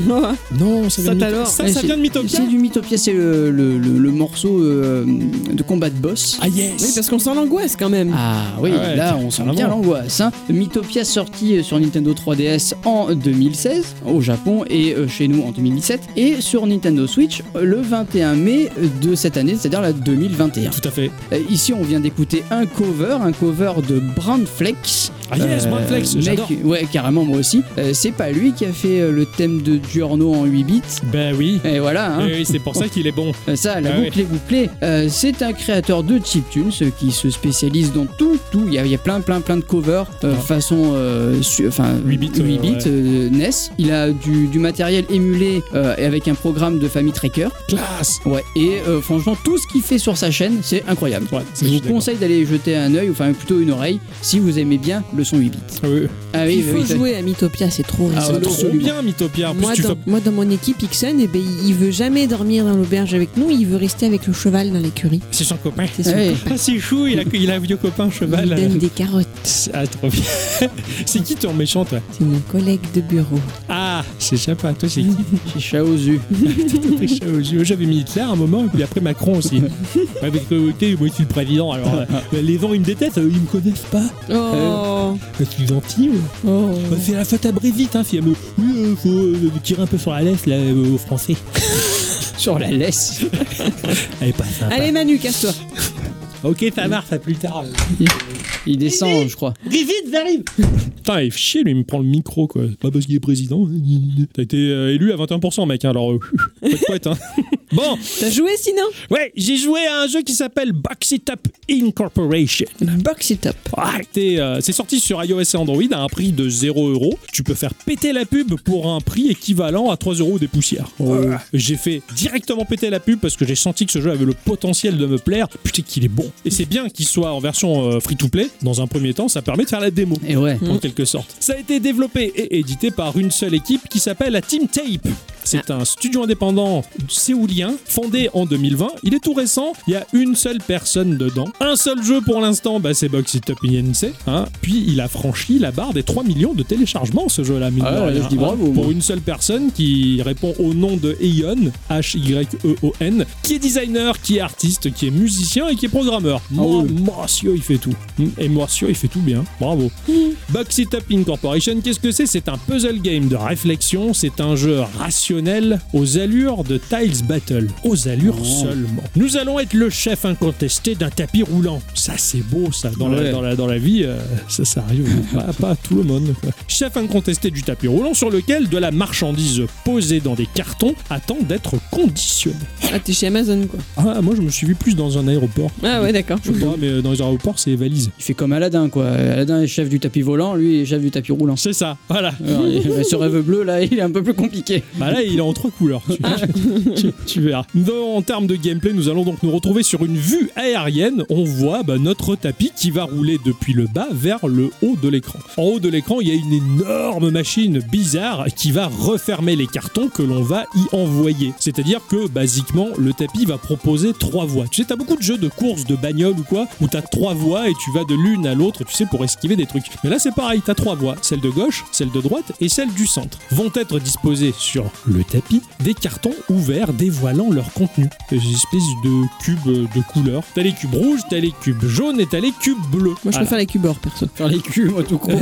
A: Non, ça vient,
C: Ça
A: de,
C: t'alors
A: Mytho- ça,
B: Ouais,
A: ça
B: c'est-
A: vient de Mythopia.
B: C'est du Mythopia, c'est le, le- le- le morceau euh, de combat de boss.
A: Ah yes
C: Oui, parce qu'on sent l'angoisse quand même.
B: Ah oui,
A: Ah ouais,
B: là on sent bien l'angoisse. Hein. Mythopia sorti euh, sur Nintendo 3DS en 2016 au Japon et euh, chez nous en 2017 et sur Nintendo Switch euh, le 21 mai de cette année, c'est-à-dire la 2021.
A: Tout à fait.
B: Euh, Ici on vient d'écouter un cover, un cover de Brand Flex.
A: Ah yes,
B: Euh,
A: Brandflex,
B: mec. Ouais, carrément moi aussi. Euh, c'est pas lui qui a fait euh, le thème de Giorno en 8 bits.
A: Ben oui.
B: Et voilà, hein.
A: Oui, oui, c'est pour ça qu'il est bon.
B: Ça, la
A: Ah
B: boucle est bouclée. Euh, c'est un créateur de chiptunes qui se spécialise dans tout, tout. Il y a, il y a plein, plein, plein de covers
A: Ah.
B: façon, su- enfin,
A: 8 bits, euh,
B: 8 bits,
A: ouais.
B: NES. Il a du, du matériel émulé et avec un programme de famille tracker.
A: Classe.
B: Ouais. Et franchement, tout ce qu'il fait sur sa chaîne, c'est incroyable.
A: Ouais,
B: Je vous conseille d'aller jeter un œil, enfin plutôt une oreille, si vous aimez bien le son 8 bits.
A: Ah oui.
B: Ah
C: Il faut
B: oui,
C: jouer à Mythopia, c'est trop
B: Ah
A: C'est
C: rigolo.
A: trop
B: absolument.
A: bien, Mythopia. En plus,
C: Moi
A: tu
C: dans,
A: fais...
C: moi, dans mon équipe, Ixon, eh ben, il veut jamais dormir dans l'auberge avec nous, il veut rester avec le cheval dans l'écurie.
A: C'est son copain.
C: C'est son
B: Ouais.
C: copain.
A: Ah, c'est chou, il a, il a un vieux copain
C: Il
A: cheval.
C: donne des carottes.
A: Ah, trop bien. c'est qui ton méchant, toi
C: C'est mon collègue de bureau.
A: Ah, c'est sympa. Toi, c'est qui ça aux yeux. J'avais mis Hitler à un moment, et puis après Macron aussi. Avec le côté, moi, je suis le président. Alors, euh, les gens, ils me détestent, euh, ils me connaissent pas.
C: Oh,
A: Je suis gentil.
C: oh.
A: C'est la faute à Brévite, hein, finalement. Oui, euh, faut euh, tirer un peu sur la laisse, là, euh, aux Français.
B: Sur la laisse.
A: Elle est pas sympa.
C: Allez Manu, casse-toi.
A: Ok, ça marche, à plus tard.
B: Il descend, je crois.
A: Vite, j'arrive Putain, il fait chier, lui, il me prend le micro, quoi. Pas parce qu'il est président. T'as été euh, élu à 21%, mec, hein, alors... Euh, poète, hein. Bon,
C: T'as joué sinon?
A: Ouais, j'ai joué à un jeu qui s'appelle Box It Up Incorporation.
C: Box it up.
A: Ah, t'es, euh, c'est sorti sur iOS et Android à un prix de 0 euros. Tu peux faire péter la pub pour un prix équivalent à 3 euros des poussières. Euh, J'ai fait directement péter la pub parce que j'ai senti que ce jeu avait le potentiel de me plaire. Putain, qu'il est bon. Et c'est bien qu'il soit en version free to play. Dans un premier temps, ça permet de faire la démo.
B: Et ouais.
A: En quelque sorte. Ça a été développé et édité par une seule équipe qui s'appelle la Team Tape. C'est un studio indépendant séoulien fondé en 2020. Il est tout récent. Il y a une seule personne dedans. Un seul jeu pour l'instant, bah, c'est Box It Up INC. Hein. Puis il a franchi la barre des 3 millions de téléchargements ce jeu-là.
B: Ah
A: rien,
B: je dis
A: hein.
B: bravo,
A: Pour
B: moi.
A: une seule personne qui répond au nom de Eon, H-Y-E-O-N, qui est designer, qui est artiste, qui est musicien et qui est programmeur. Moi,
B: oui.
A: monsieur, il fait tout. Et monsieur, il fait tout bien. Bravo. Box It Up Incorporation, qu'est-ce que c'est? C'est un puzzle game de réflexion, c'est un jeu rationnel aux allures de Tiles Battle. Aux allures
B: Oh.
A: seulement. Nous allons être le chef incontesté d'un tapis roulant. Ça, c'est beau, ça. Dans, la, dans, la, dans la vie, euh, ça, ça arrive pas, pas à tout le monde. Chef incontesté du tapis roulant sur lequel de la marchandise posée dans des cartons attend d'être conditionnée.
C: Ah, t'es chez Amazon quoi.
A: Ah, moi, je me suis vu plus dans un aéroport.
C: Ah ouais, d'accord.
A: Je sais pas, mais dans les aéroports, c'est valise.
B: Il fait comme Aladdin, quoi. Aladdin est chef du tapis volant, lui est chef du tapis roulant.
A: C'est ça, voilà.
B: Alors, il- ce rêve bleu, là, il est un peu plus compliqué.
A: Bah là, il est en trois couleurs. Tu, tu- tu verras. Dans- en termes de gameplay, nous allons donc nous retrouver sur une vue aérienne. On voit bah, notre tapis qui va rouler depuis le bas vers le haut de l'écran. En haut de l'écran, il y a une énorme machine bizarre qui va refermer les cartons que l'on va y envoyer. C'est-à-dire que, basiquement, le tapis va proposer trois voies. Tu sais, t'as beaucoup de jeux de course, de bagnole ou quoi, où t'as trois voies et tu vas de l'une à l'autre, tu sais, pour esquiver des trucs. Mais là, c'est pareil, t'as trois voies. Celle de gauche, celle de droite et celle du centre. Vont être disposées sur le tapis des cartons ouverts dévoilant leur contenu. Des espèces de cubes de couleurs. T'as les cubes rouges, t'as les cubes jaunes et t'as les cubes bleus.
C: Moi je
A: Voilà.
C: préfère les cubes or perso.
B: Faire les culs, moi, tout court.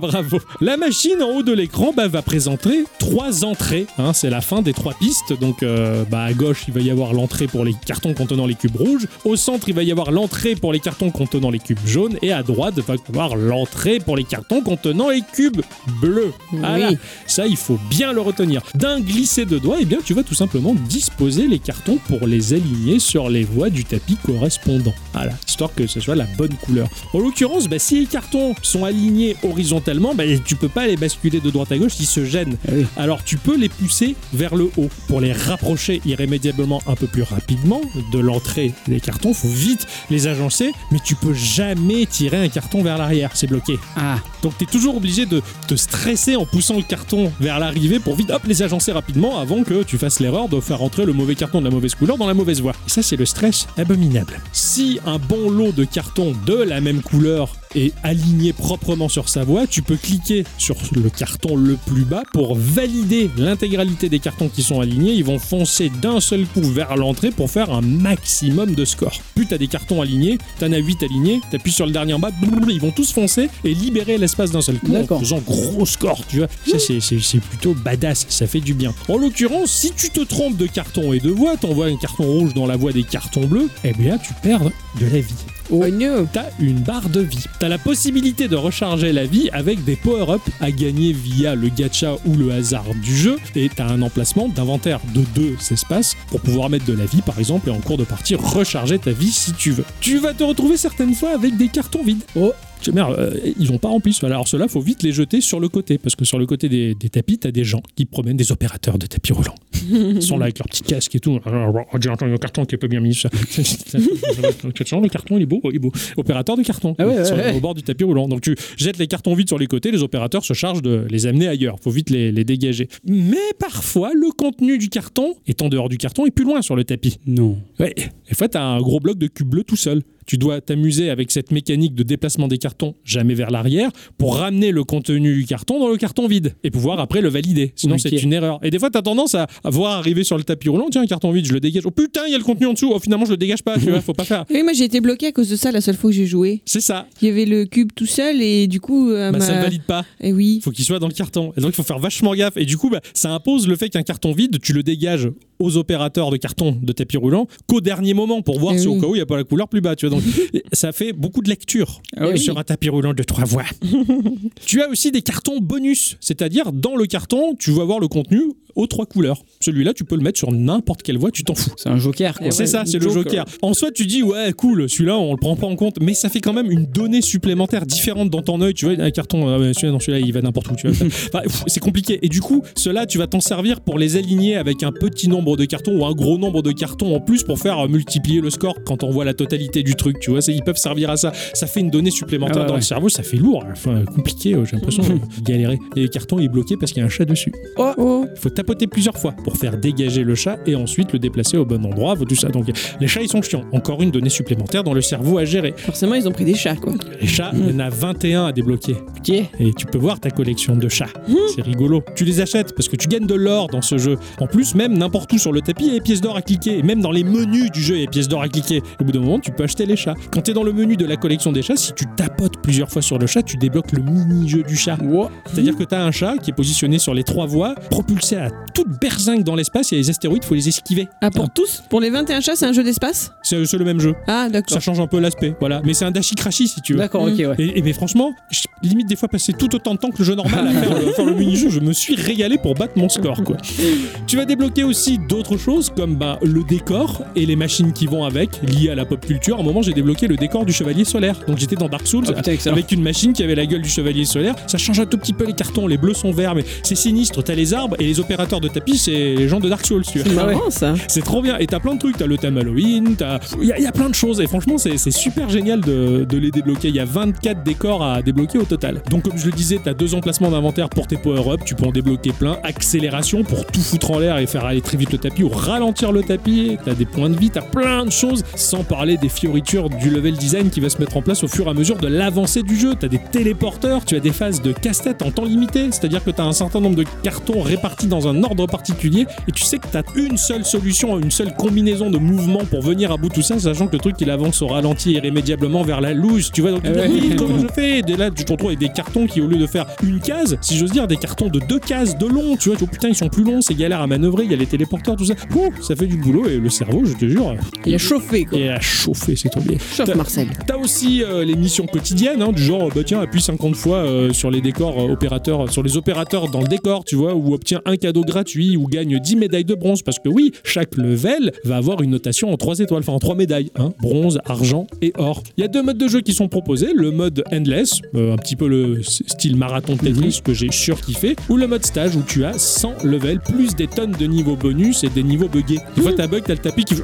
A: Bravo. La machine en haut de l'écran bah, va présenter trois entrées. hein, c'est la fin des trois pistes. Donc euh, bah, à gauche, il va y avoir l'entrée pour les cartons contenant les cubes rouges. Au centre, il va y avoir l'entrée pour les cartons contenant les cubes jaunes. Et à droite, va y avoir l'entrée pour les cartons contenant les cubes bleus. Voilà.
C: Oui.
A: Ça, il faut bien le retenir. D'un glisser de doigt, eh bien, tu vas tout simplement disposer les cartons pour les aligner sur les voies du tapis correspondant. Voilà, histoire que ce soit la bonne couleur. En l'occurrence, bah, si les cartons sont alignés horizontalement, bah, tu peux pas les basculer de droite à gauche, ils se gênent.
B: Oui.
A: Alors tu peux les pousser vers le haut pour les rapprocher irrémédiablement un peu plus rapidement de l'entrée des cartons. Faut vite les agencer, mais tu peux jamais tirer un carton vers l'arrière, c'est bloqué.
B: Ah,
A: Donc tu es toujours obligé de te stresser en poussant le carton vers l'arrivée pour vite hop les agencer rapidement avant que tu fasses l'erreur de faire rentrer le mauvais carton de la mauvaise couleur dans la mauvaise voie. Et ça, c'est le stress abominable. Si un bon lot de cartons de la même couleur est aligné proprement sur sa voie, tu peux cliquer sur le carton le plus bas pour valider l'intégralité des cartons qui sont alignés. Ils vont foncer d'un seul coup vers l'entrée pour faire un maximum de score. Plus tu as des cartons alignés, tu en as 8 alignés, tu appuies sur le dernier en bas, ils vont tous foncer et libérer l'espace d'un seul coup en faisant gros score. Tu vois, ça c'est- c'est c'est plutôt badass, ça fait du bien. En l'occurrence, si tu te trompes de carton et de voie, t'envoies un carton rouge dans la voie des cartons bleus, eh bien tu perds de la vie
C: Oh
A: t'as une barre de vie. T'as la possibilité de recharger la vie avec des power-ups à gagner via le gacha ou le hasard du jeu. Et t'as un emplacement d'inventaire de deux espaces pour pouvoir mettre de la vie par exemple et en cours de partie recharger ta vie si tu veux. Tu vas te retrouver certaines fois avec des cartons vides. Oh Merde, euh, ils ont pas rempli Alors ceux-là, faut vite les jeter sur le côté parce que sur le côté des, des tapis, t'as des gens qui promènent des opérateurs de tapis roulants. Ils sont là avec leur petit casque et tout. Oh, j'ai entendu le carton qui est pas bien mis. ça. le carton, il est beau, il est beau. Opérateur de carton
B: Ah ouais, ouais,
A: sur-
B: ouais.
A: au bord du tapis roulant. Donc tu jettes les cartons vides sur les côtés, les opérateurs se chargent de les amener ailleurs. Faut vite les, les dégager. Mais parfois, le contenu du carton est en dehors du carton et plus loin sur le tapis.
B: Non.
A: Ouais. Des fois, tu as un gros bloc de cube bleu tout seul. Tu dois t'amuser avec cette mécanique de déplacement des cartons jamais vers l'arrière pour ramener le contenu du carton dans le carton vide et pouvoir après le valider. Sinon, c'est une erreur. Et des fois, tu as tendance à, voir arriver sur le tapis roulant, tiens, un carton vide, je le dégage. Oh putain, il y a le contenu en dessous. Oh, finalement, je le dégage pas. Tu vois, faut pas faire.
C: Oui, moi j'ai été bloqué à cause de ça la seule fois que j'ai joué.
A: C'est ça.
C: Il y avait le cube tout seul et du coup. euh,
A: Bah, ça ne valide pas.
C: Eh oui.
A: faut qu'il soit dans le carton. Et donc, il faut faire vachement gaffe. Et du coup, bah, ça impose le fait qu'un carton vide, tu le dégages aux opérateurs de carton de tapis roulant qu'au dernier moment pour voir
C: Eh
A: si au cas où il n'y a pas la couleur plus bas. Tu vois. Donc, ça fait beaucoup de lecture
B: Ah oui.
A: sur un tapis roulant de trois voies. tu as aussi des cartons bonus. C'est-à-dire, dans le carton, tu vas voir le contenu aux trois couleurs. Celui-là, tu peux le mettre sur n'importe quelle voie, tu t'en fous.
B: C'est un joker.
A: C'est ça, c'est le joker. En soi, tu dis, ouais, cool, celui-là, on le prend pas en compte, mais ça fait quand même une donnée supplémentaire différente dans ton œil. Tu vois, un carton, ah celui-là, non, celui-là, il va n'importe où. Tu vois. Enfin, c'est compliqué. Et du coup, cela, tu vas t'en servir pour les aligner avec un petit nombre de cartons ou un gros nombre de cartons en plus pour faire euh, multiplier le score quand on voit la totalité du truc. Tu vois, C'est- ils peuvent servir à ça. Ça fait une donnée supplémentaire
B: Ah ouais,
A: dans le cerveau, ça fait lourd. Enfin, compliqué, euh, j'ai l'impression de galérer. Et le carton est bloqué parce qu'il y a un chat dessus.
C: Oh.
A: Il faut tapoter plusieurs fois pour faire dégager le chat et ensuite le déplacer au bon endroit, tout ça. Donc les chats ils sont chiants. Encore une donnée supplémentaire dans le cerveau à gérer.
C: Forcément, ils ont pris des chats, quoi.
A: Les chats, il y en a 21 à débloquer.
B: Putain.
A: Et tu peux voir ta collection de chats. C'est rigolo. Tu les achètes parce que tu gagnes de l'or dans ce jeu. En plus, même n'importe où sur le tapis, il y a des pièces d'or à cliquer. Et même dans les menus du jeu, il y a des pièces d'or à cliquer. Au bout d'un moment, tu peux acheter les chats. Quand tu es dans le menu de la collection des chats, si tu tapotes plusieurs fois sur le chat, tu débloques le mini-jeu du chat.
B: Wow.
A: C'est-à-dire que tu as un chat qui est positionné sur les trois voies, propulsé à toute berzingue dans l'espace. Il y a les astéroïdes, il faut les esquiver.
C: Ah, pour tous Pour les 21 chats, c'est un jeu d'espace
A: C'est c'est le même jeu.
C: Ah, d'accord.
A: Ça change un peu l'aspect, voilà. Mais c'est un dashi crashi si tu veux.
B: D'accord, ok, ouais.
A: Et, et mais franchement, je- limite des fois passer tout autant de temps que le jeu normal à faire, le- faire le mini-jeu, je me suis régalé pour battre mon score quoi. Tu vas débloquer aussi d'autres choses comme bah, le décor et les machines qui vont avec, liées à la pop culture. À un moment, j'ai débloqué le décor du chevalier solaire. Donc j'étais dans Dark Souls
B: Ah, putain,
A: avec une machine qui avait la gueule du chevalier solaire. Ça change un tout petit peu les cartons, les bleus sont verts, mais c'est sinistre. T'as les arbres et les de tapis, c'est les gens de Dark Souls. Tu vois.
C: C'est
B: ouais.
C: marrant, ça.
A: C'est trop bien. Et t'as plein de trucs. T'as le thème Halloween. t'as- Il y, a- il y a plein de choses. Et franchement, c'est c'est super génial de, de les débloquer. Il y a 24 décors à débloquer au total. Donc, comme je le disais, t'as deux emplacements d'inventaire pour tes power-up. Tu peux en débloquer plein. Accélération pour tout foutre en l'air et faire aller très vite le tapis ou ralentir le tapis. T'as des points de vie. T'as plein de choses. Sans parler des fioritures du level design qui va se mettre en place au fur et à mesure de l'avancée du jeu. T'as des téléporteurs. Tu as des phases de casse-tête en temps limité. C'est-à-dire que t'as un certain nombre de cartons répartis dans un ordre particulier. Et tu sais que t'as une seule solution, une seule combinaison de mouvements pour venir à bout de tout ça, sachant que le truc il avance au ralenti irrémédiablement vers la loose. Tu vois, donc tu
B: Ouais.
A: oui, comment je fais? Et là, tu te retrouves avec des cartons qui, au lieu de faire une case, si j'ose dire, des cartons de deux cases de long. Tu vois, tu- oh, putain, ils sont plus longs, c'est galère à manœuvrer, il y a les téléporteurs, tout ça. Ouh, ça fait du boulot et le cerveau, je te jure,
C: Il a chauffé, quoi.
A: il a chauffé, c'est trop bien.
C: Chauffe, Marcel.
A: T'as aussi euh, les missions quotidiennes, hein, du genre, bah tiens, appuie 50 fois euh, sur les décors euh, opérateurs, sur les opérateurs dans le décor, tu vois, ou obtiens un cadeau gratuit, ou gagne 10 médailles de bronze, parce que oui, chaque level va avoir une notation en 3 étoiles, enfin en 3 médailles, hein, bronze, argent et or. Il y a deux modes de jeu qui sont proposés, le mode endless, euh, un petit peu le style marathon Tetris que j'ai surkiffé, ou le mode stage où tu as 100 levels plus des tonnes de niveaux bonus et des niveaux buggés. Des fois t'as bug, t'as le tapis qui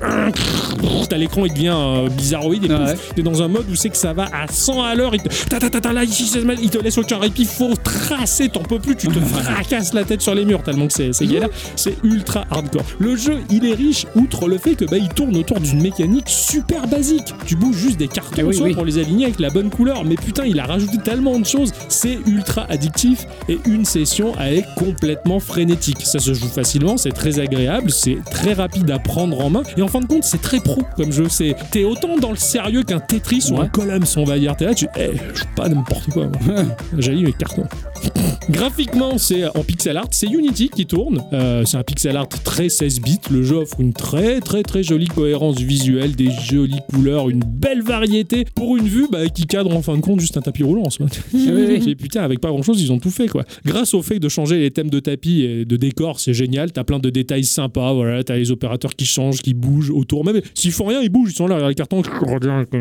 A: t'as l'écran il devient euh, bizarroïde et
B: Ah ouais.
A: t'es dans un mode où c'est que ça va à 100 à l'heure, il te il te laisse aucun répit, faut tracer, t'en peux plus, tu te fracasses la tête sur les murs tellement que c'est c'est galère, c'est ultra hardcore. Le jeu il est riche outre le fait que bah il tourne autour d'une mécanique super basique. Tu bouges juste des cartons
B: oui, oui.
A: pour les aligner avec la bonne couleur, mais putain il a rajouté tellement de choses, c'est ultra addictif et une session elle est complètement frénétique. Ça se joue facilement, c'est très agréable, c'est très rapide à prendre en main et en fin de compte c'est très pro comme jeu. C'est t'es autant dans le sérieux qu'un Tetris ou un Columns on va dire. T'es là, tu eh, je pas n'importe quoi. J'allume les cartons. Graphiquement, c'est en pixel art, c'est Unity qui tourne. Euh, c'est un pixel art très 16 bits. Le jeu offre une très très très jolie cohérence visuelle, des jolies couleurs, une belle variété pour une vue bah, qui cadre en fin de compte juste un tapis roulant. en soi. Et putain, avec pas grand chose, ils ont tout fait quoi. Grâce au fait de changer les thèmes de tapis et de décor, c'est génial. T'as plein de détails sympas. Voilà, t'as les opérateurs qui changent, qui bougent autour. Même s'ils font rien, ils bougent. Ils sont là, regarde les cartons.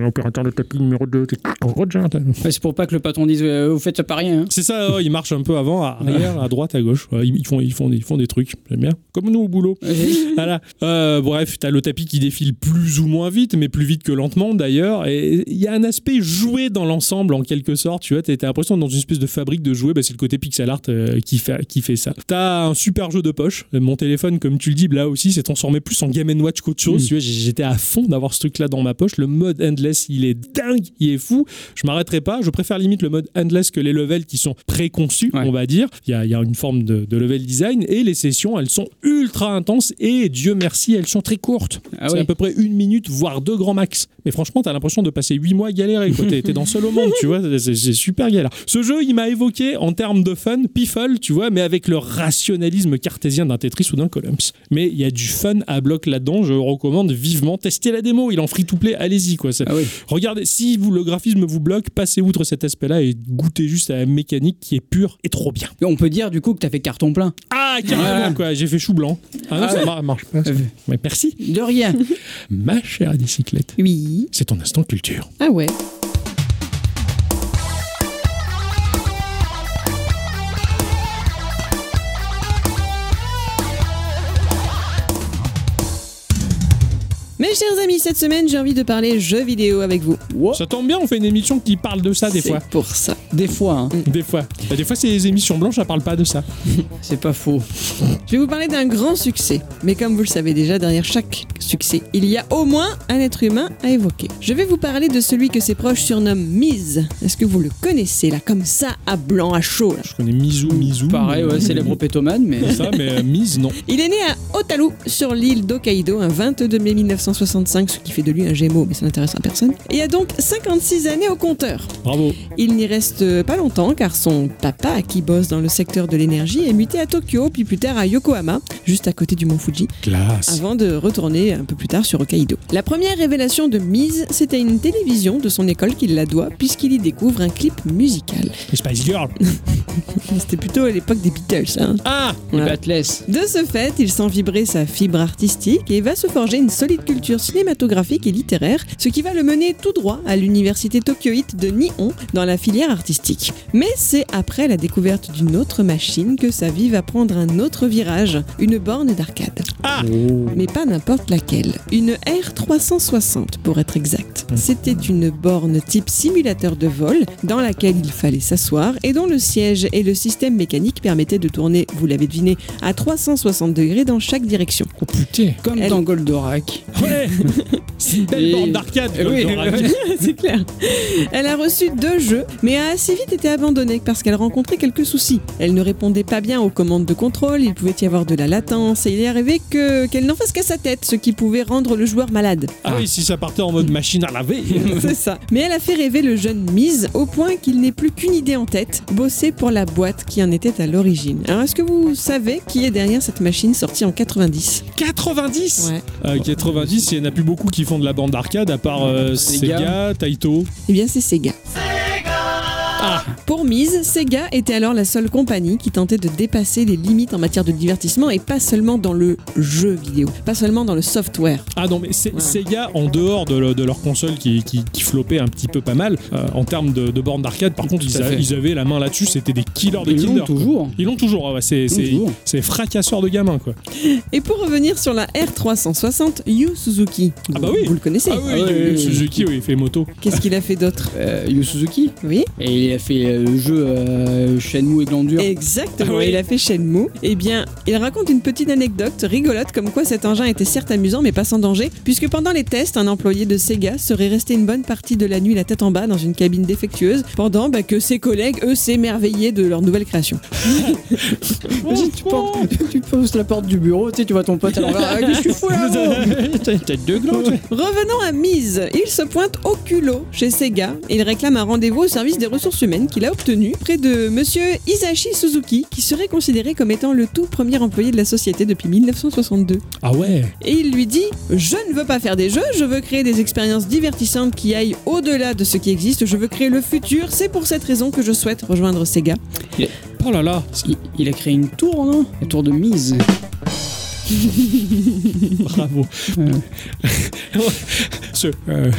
A: Opérateur de tapis numéro 2. Rodin, t'as-
B: Ouais, c'est pour pas que le patron dise euh, Vous faites pas rien. hein.
A: c'est ça, ouais, ils marchent un peu avant, à arrière, à droite, à gauche. Ils, font, ils, font, des- ils font des trucs, j'aime bien. Comme nous au boulot. voilà. Euh, bref, t'as le tapis qui défile plus ou moins vite, mais plus vite que lentement d'ailleurs. Et il y a un aspect joué dans l'ensemble en quelque sorte. Tu vois, t'as l'impression dans une espèce de fabrique de jouets. Bah, c'est le côté pixel art euh, qui, fait, qui fait ça. T'as un super jeu de poche. Mon téléphone, comme tu le dis, là aussi, s'est transformé plus en Game Watch qu'autre chose. Tu vois, j'étais à fond d'avoir ce truc-là dans ma poche. Le mode endless, il est dingue, il est fou. Je m'arrêterai pas. Je préfère limite le mode endless que les levels qui sont préconçus,
B: Ouais.
A: on va dire. Il y a, il y a une forme de, de level design et les sessions, elles sont ultra intenses et Dieu merci, elles sont très courtes.
B: Ah
A: c'est
B: oui.
A: à peu près une minute, voire deux grands max. Mais franchement, t'as l'impression de passer huit mois à galérer. quoi. T'es t'es dans seul au monde, tu vois. C'est c'est super galère. Ce jeu, il m'a évoqué en termes de fun, piffle, tu vois, mais avec le rationalisme cartésien d'un Tetris ou d'un Columns. Mais il y a du fun à bloc là-dedans. Je recommande vivement. Testez la démo. Il en free to play. Allez-y, quoi.
B: Ah oui.
A: Regardez, si vous, le graphisme vous bloque, passez outre cet aspect-là et goûtez juste à la mécanique qui est pure et trop bien.
B: On peut dire du coup que t'as fait carton plein.
A: Ah, carrément, quoi. J'ai fait chou blanc. Ah non,
B: Ah
A: ça
B: ouais.
A: marche pas. ça.
B: Euh,
A: Ouais, merci.
B: De rien.
A: Ma chère bicyclette,
C: Oui.
A: c'est ton instant culture.
C: Ah ouais. Mes chers amis, cette semaine, j'ai envie de parler jeux vidéo avec vous.
A: Ça tombe bien, on fait une émission qui parle de ça des
C: C'est
A: fois.
C: pour ça.
B: Des fois, hein.
A: Des fois. Bah, des fois, c'est les émissions blanches, ça parle pas de ça.
B: c'est pas faux.
C: Je vais vous parler d'un grand succès. Mais comme vous le savez déjà, derrière chaque succès, il y a au moins un être humain à évoquer. Je vais vous parler de celui que ses proches surnomment Miz. Est-ce que vous le connaissez là, comme ça, à blanc, à chaud là?
A: Je connais Mizu, Mizu.
B: Pareil, ouais, célèbre pétomane, mais.
A: C'est ça, mais euh, Mise, non.
C: Il est né à Otaru, sur l'île d'Hokkaido, un 22 mai 1965, ce qui fait de lui un gémeau, mais ça n'intéresse à personne. Et a donc 56 années au compteur.
A: Bravo.
C: Il n'y reste pas longtemps car son papa, qui bosse dans le secteur de l'énergie, est muté à Tokyo, puis plus tard à Yokohama, juste à côté du mont Fuji,
A: Classe.
C: avant de retourner un peu plus tard sur Hokkaido. La première révélation de Mise, c'est à une télévision de son école qu'il la doit, puisqu'il y découvre un clip musical.
A: Les Spice Girls.
C: C'était plutôt à l'époque des Beatles, hein.
A: Ah
B: Les
C: Ouais.
B: Batless.
C: De ce fait, il sent vibrer sa fibre artistique et va se forger une solide culture cinématographique et littéraire, ce qui va le mener tout droit à l'université tokyoïte de Nihon dans la filière artistique. Mais c'est après la découverte d'une autre machine que sa vie va prendre un autre virage, une borne d'arcade.
A: Ah
C: Mais pas n'importe laquelle. Une R360 pour être exact. C'était une borne type simulateur de vol dans laquelle il fallait s'asseoir et dont le siège et le système mécanique permettaient de tourner, vous l'avez deviné, à 360 degrés dans chaque direction.
A: Oh putain.
B: Comme
C: Elle-
B: dans Goldorak.
A: C'est une belle
B: Et-
A: bande d'arcade.
B: Eh oui,
A: Goldorak.
C: C'est clair. Elle a reçu deux jeux, mais a assez vite été abandonnée parce qu'elle rencontrait quelques soucis. Elle ne répondait pas bien aux commandes de contrôle, il pouvait y avoir de la latence, et il est arrivé que qu'elle n'en fasse qu'à sa tête, ce qui pouvait rendre le joueur malade.
A: Ah oui, si ça partait en mode machine à laver.
C: C'est ça. Mais elle a fait rêver le jeune Mise au point qu'il n'ait plus qu'une idée en tête, bosser pour la boîte qui en était à l'origine. Alors est-ce que vous savez qui est derrière cette machine sortie en 90
A: 90
C: Ouais.
A: Euh, 90, il n'y en a plus beaucoup qui font de la bande d'arcade à part euh,
B: Sega.
A: Sega, Taito.
C: Eh bien c'est Sega. Pour Mise, Sega était alors la seule compagnie qui tentait de dépasser les limites en matière de divertissement et pas seulement dans le jeu vidéo, pas seulement dans le software.
A: Ah non, mais Sega, en dehors de, le- de leur console qui, qui, qui floppait un petit peu pas mal, euh, en termes de, de bornes d'arcade, par contre, ils, a- avaient la main là-dessus, c'était des killers de
B: Ils
A: killers.
B: l'ont toujours.
A: Ils l'ont toujours, ah ouais, c'est
B: Ils l'ont
A: c'est-
B: toujours.
A: c'est fracasseurs de gamins, quoi.
C: Et pour revenir sur la R360, Yu Suzuki.
A: Ah bah oui.
C: Vous le connaissez
A: Ah oui,
B: Ah
A: Yu Suzuki, oui, il fait moto.
C: Qu'est-ce qu'il a fait d'autre?
B: Euh, Yu Suzuki.
C: Oui
B: Et il a fait euh, le jeu euh, Shenmue et Glandure.
C: Exactement,
A: Ah oui.
C: il a fait Shenmue. Eh bien, il raconte une petite anecdote rigolote comme quoi cet engin était certes amusant mais pas sans danger, puisque pendant les tests, un employé de Sega serait resté une bonne partie de la nuit la tête en bas dans une cabine défectueuse, pendant bah, que ses collègues, eux, s'émerveillaient de leur nouvelle création.
B: Vas-y, tu, portes- tu poses la porte du bureau, tu sais, tu vois ton pote à l'envers. Ah, Qu'est-ce que tu fous là T'as deux glands, toi.
C: Revenons à Mise. Il se pointe au culot chez Sega et il réclame un rendez-vous au service des ressources humaines qu'il a obtenu près de monsieur Isashi Suzuki, qui serait considéré comme étant le tout premier employé de la société depuis 1962.
A: Ah ouais
C: Et il lui dit Je ne veux pas faire des jeux, je veux créer des expériences divertissantes qui aillent au-delà de ce qui existe, je veux créer le futur. C'est pour cette raison que je souhaite rejoindre Sega.
A: Oh là là
B: Il, il a créé une tour, non? La tour de mise.
A: Bravo. Ce, euh,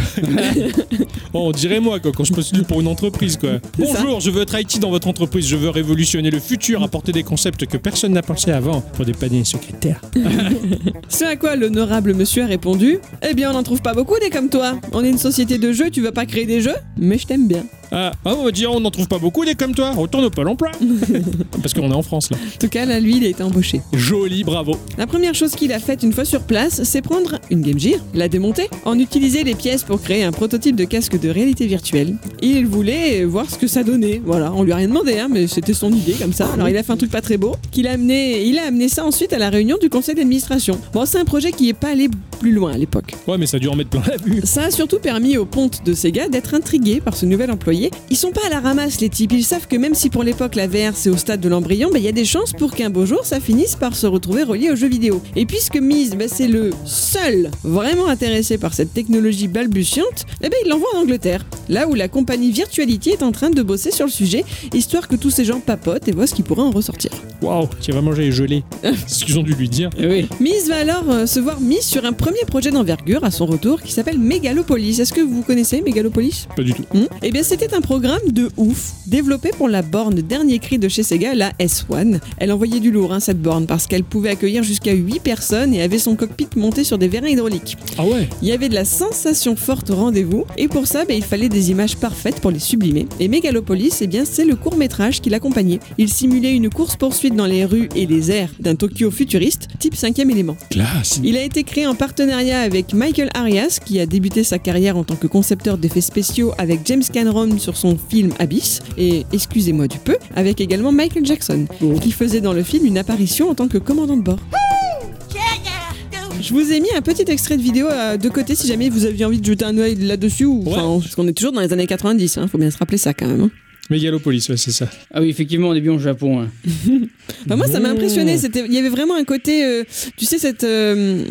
A: oh, on dirait moi quoi, quand je postule pour une entreprise quoi. Bonjour, je veux être IT dans votre entreprise, je veux révolutionner le futur, apporter des concepts que personne n'a pensé avant pour dépanner les secrétaires.
C: Ce à quoi l'honorable monsieur a répondu Eh bien, on n'en trouve pas beaucoup des comme toi. On est une société de jeux, tu veux pas créer des jeux Mais je t'aime bien.
A: Ah, on va dire on n'en trouve pas beaucoup des comme toi, retourne au Pôle emploi. Parce qu'on est en France là.
C: En tout cas, là, lui, il a été embauché.
A: Joli, bravo.
C: La première chose qu'il a faite une fois sur place, c'est prendre une Game Gear, la démonter, en utiliser les pièces pour créer un prototype de casque de réalité virtuelle. Il voulait voir ce que ça donnait. Voilà, on lui a rien demandé, hein, mais c'était son idée comme ça. Alors il a fait un truc pas très beau, qu'il a amené, il a amené ça ensuite à la réunion du conseil d'administration. Bon, c'est un projet qui est pas allé plus loin à l'époque.
A: Ouais, mais ça a dû en mettre plein la vue.
C: Ça a surtout permis aux pontes de Sega d'être intrigués par ce nouvel employé. Ils sont pas à la ramasse les types, ils savent que même si pour l'époque la VR c'est au stade de l'embryon, bah, il y a des chances pour qu'un beau jour ça finisse par se retrouver relié aux jeux vidéo. Et puisque Mise, bah, c'est le seul vraiment intéressé par cette technologie balbutiante, eh ben, il l'envoie en Angleterre, là où la compagnie Virtuality est en train de bosser sur le sujet, histoire que tous ces gens papotent et voient ce qui pourrait en ressortir.
A: Waouh, vas manger les gelés. C'est ce qu'ils ont dû lui dire.
B: Oui.
C: Mise va alors euh, se voir mise sur un premier projet d'envergure à son retour qui s'appelle Megalopolis. Est-ce que vous connaissez Megalopolis?
A: Pas du tout.
C: Hmm? Eh bien, c'était un programme de ouf, développé pour la borne dernier cri de chez Sega, la S1. Elle envoyait du lourd, hein, cette borne, parce qu'elle pouvait accueillir jusqu'à 8 personnes et avait son cockpit monté sur des vérins hydrauliques.
A: Ah ouais?
C: Il y avait de la sensation forte au rendez-vous, et pour ça, ben, il fallait des images parfaites pour les sublimer. Et Megalopolis, eh bien, c'est le court-métrage qui l'accompagnait. Il simulait une course-poursuite dans les rues et les airs d'un Tokyo futuriste, type cinquième élément.
A: Classe.
C: Il a été créé en partenariat avec Michael Arias, qui a débuté sa carrière en tant que concepteur d'effets spéciaux avec James Cameron sur son film Abyss, et excusez-moi du peu, avec également Michael Jackson, qui faisait dans le film une apparition en tant que commandant de bord. Je vous ai mis un petit extrait de vidéo euh, de côté si jamais vous aviez envie de jeter un œil là-dessus, ou,
A: Ouais.
C: parce qu'on est toujours dans les années 90, hein, faut bien se rappeler ça quand même. hein.
A: Mégalopolis, ouais, c'est ça.
B: Ah oui, effectivement, on est bien au Japon. hein.
C: Bah, moi, ça m'a impressionné. Il y avait vraiment un côté, euh, tu sais, cette, euh,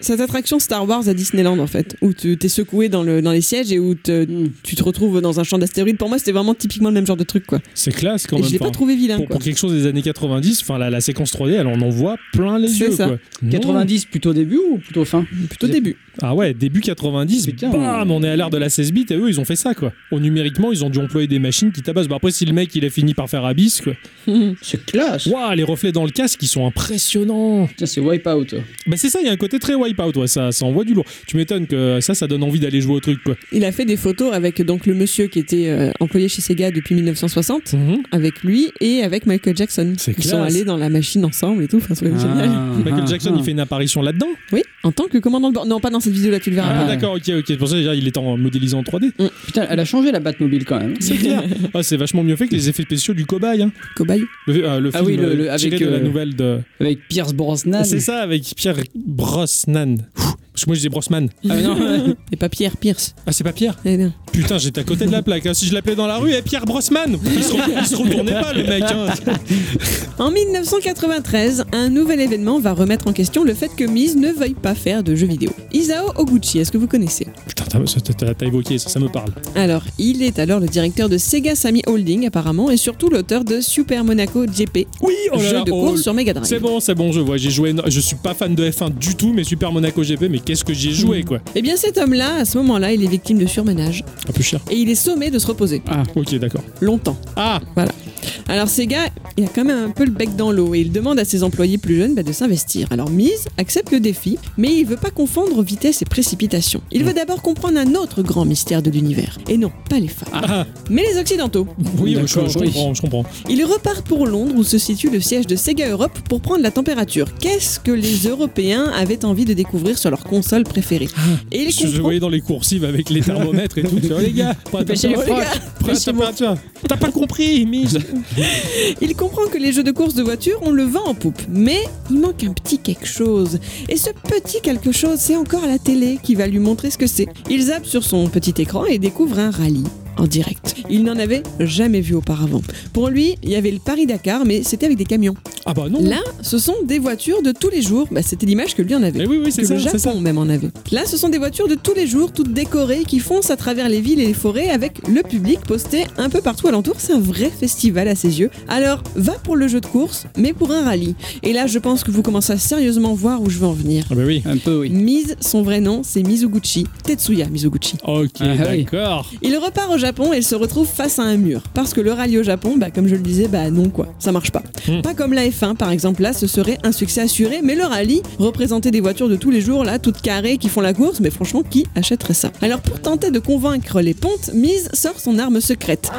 C: cette attraction Star Wars à Disneyland en fait, où tu t'es secoué dans, le, dans les sièges et où te-
B: Mm.
C: tu te retrouves dans un champ d'astéroïdes. Pour moi, c'était vraiment typiquement le même genre de truc, quoi.
A: C'est classe quand
C: Et
A: même.
C: je l'ai pas trouvé vilain,
A: pour,
C: quoi.
A: pour quelque chose des années 90, enfin la, la séquence 3D, elle en envoie plein les
C: C'est
A: yeux.
C: ça.
A: Quoi. Non.
B: 90 plutôt début ou plutôt fin?
C: Plutôt début.
A: Ah ouais, début 90,
B: Putain.
A: bam, on est à l'ère de la 16 bits et eux ils ont fait ça quoi. Au numériquement, ils ont dû employer des machines qui tabassent. Bah après, si le mec il a fini par faire Abyss, quoi.
B: C'est classe.
A: Waouh, les reflets dans le casque, ils sont impressionnants.
B: C'est Wipeout.
A: Bah c'est ça, il y a un côté très wipeout, ouais, ça, ça envoie du lourd. Tu m'étonnes que ça, ça donne envie d'aller jouer au truc quoi.
C: Il a fait des photos avec donc le monsieur qui était euh, employé chez Sega depuis 1960,
A: Mhm.
C: avec lui et avec Michael Jackson.
A: C'est
C: Ils sont allés dans la machine ensemble et tout. Enfin, c'est génial.
A: Michael
B: Ah,
A: Jackson,
B: ah.
A: il fait une apparition là-dedans?
C: Oui, en tant que commandant de bord. Non, pas dans cette vidéo-là, tu le verras
A: Ah, d'accord, ok, ok. Pour ça, déjà, il est en modélisé en 3D.
B: Putain, elle a changé la Batmobile quand même.
A: C'est clair. Ah, c'est vachement mieux fait que les effets spéciaux du cobaye. Hein.
C: Cobaye.
A: Le, euh, le
B: Ah
A: film
B: oui, le- le-
A: euh, tiré
B: avec,
A: de la
B: euh,
A: nouvelle de.
B: Avec Pierce Brosnan.
A: C'est ça, avec Pierre Brosnan. and then whew, Parce que moi, je dis Brosnan.
B: Ah mais non.
C: Et pas Pierre Pierce.
A: Ah, c'est pas Pierre
C: Eh non.
A: Putain, j'étais à côté de la plaque. hein. Si je l'appelais dans la rue, et Pierre Brosman Il se, re- il se retournait pas, le mec. hein.
C: En 1993, un nouvel événement va remettre en question le fait que Mise ne veuille pas faire de jeux vidéo. Isao Oguchi, est-ce que vous connaissez?
A: Putain, t'as- ça- t'as t'as évoqué ça, ça me parle.
C: Alors, il est alors le directeur de Sega Sammy Holding apparemment et surtout l'auteur de Super Monaco GP,
A: Oui, oh là
C: jeu
A: là,
C: de
A: oh,
C: course sur Mega Drive.
A: C'est bon, c'est bon, je vois. J'ai joué. Je suis pas fan de F1 du tout, mais Super Monaco GP, mais qu'est-ce que j'ai joué, quoi.
C: Eh bien cet homme-là, à ce moment-là, il est victime de surmenage
A: Un peu cher.
C: et il est sommé de se reposer.
B: Ah,
A: Ok, d'accord.
C: Longtemps.
A: Ah,
C: Alors Sega, il a quand même un peu le bec dans l'eau et il demande à ses employés plus jeunes bah, de s'investir. Alors Mise accepte le défi, mais il veut pas confondre vitesse et précipitation. Il veut d'abord comprendre un autre grand mystère de l'univers. Et non, pas les femmes,
A: ah,
C: mais les occidentaux.
A: oui, je,
B: D'accord,
A: je
B: oui.
A: comprends, je comprends.
C: Ils repartent pour Londres où se situe le siège de Sega Europe pour prendre la température. Qu'est-ce que les Européens avaient envie de découvrir sur leur console préférée Et ils
A: Je, je voyais dans les coursives avec les thermomètres et tout. Oh, les gars, température. T'as pas compris, Mise
C: Il comprend que les jeux de course de voiture, on le vend en poupe. Mais il manque un petit quelque chose. Et ce petit quelque chose, c'est encore la télé qui va lui montrer ce que c'est. Il zappe sur son petit écran et découvre un rallye en direct. Il n'en avait jamais vu auparavant. Pour lui, il y avait le Paris-Dakar, mais c'était avec des camions.
A: Ah bah non.
C: Là, ce sont des voitures de tous les jours. Bah, c'était l'image que lui en avait.
A: Mais oui, oui, c'est
C: que
A: ça,
C: le
A: ça.
C: Japon même en avait. Là, ce sont des voitures de tous les jours, toutes décorées, qui foncent à travers les villes et les forêts avec le public posté un peu partout alentour. C'est un vrai festival à ses yeux. Alors, va pour le jeu de course, mais pour un rallye. Et là, je pense que vous commencez à sérieusement voir où je veux en venir.
A: Ah bah oui.
B: un peu, oui.
C: Mise, son vrai nom, c'est Mizuguchi. Tetsuya Mizuguchi.
A: Ok,
B: Ah oui.
A: d'accord.
C: Il repart au Japon et il se retrouve face à un mur. Parce que le rallye au Japon, bah, comme je le disais, bah non quoi, ça marche pas.
A: Hmm.
C: Pas comme la F1 par exemple, là ce serait un succès assuré, mais le rallye représentait des voitures de tous les jours, là, toutes carrées, qui font la course, mais franchement, qui achèterait ça? Alors pour tenter de convaincre les pontes, Mise sort son arme secrète.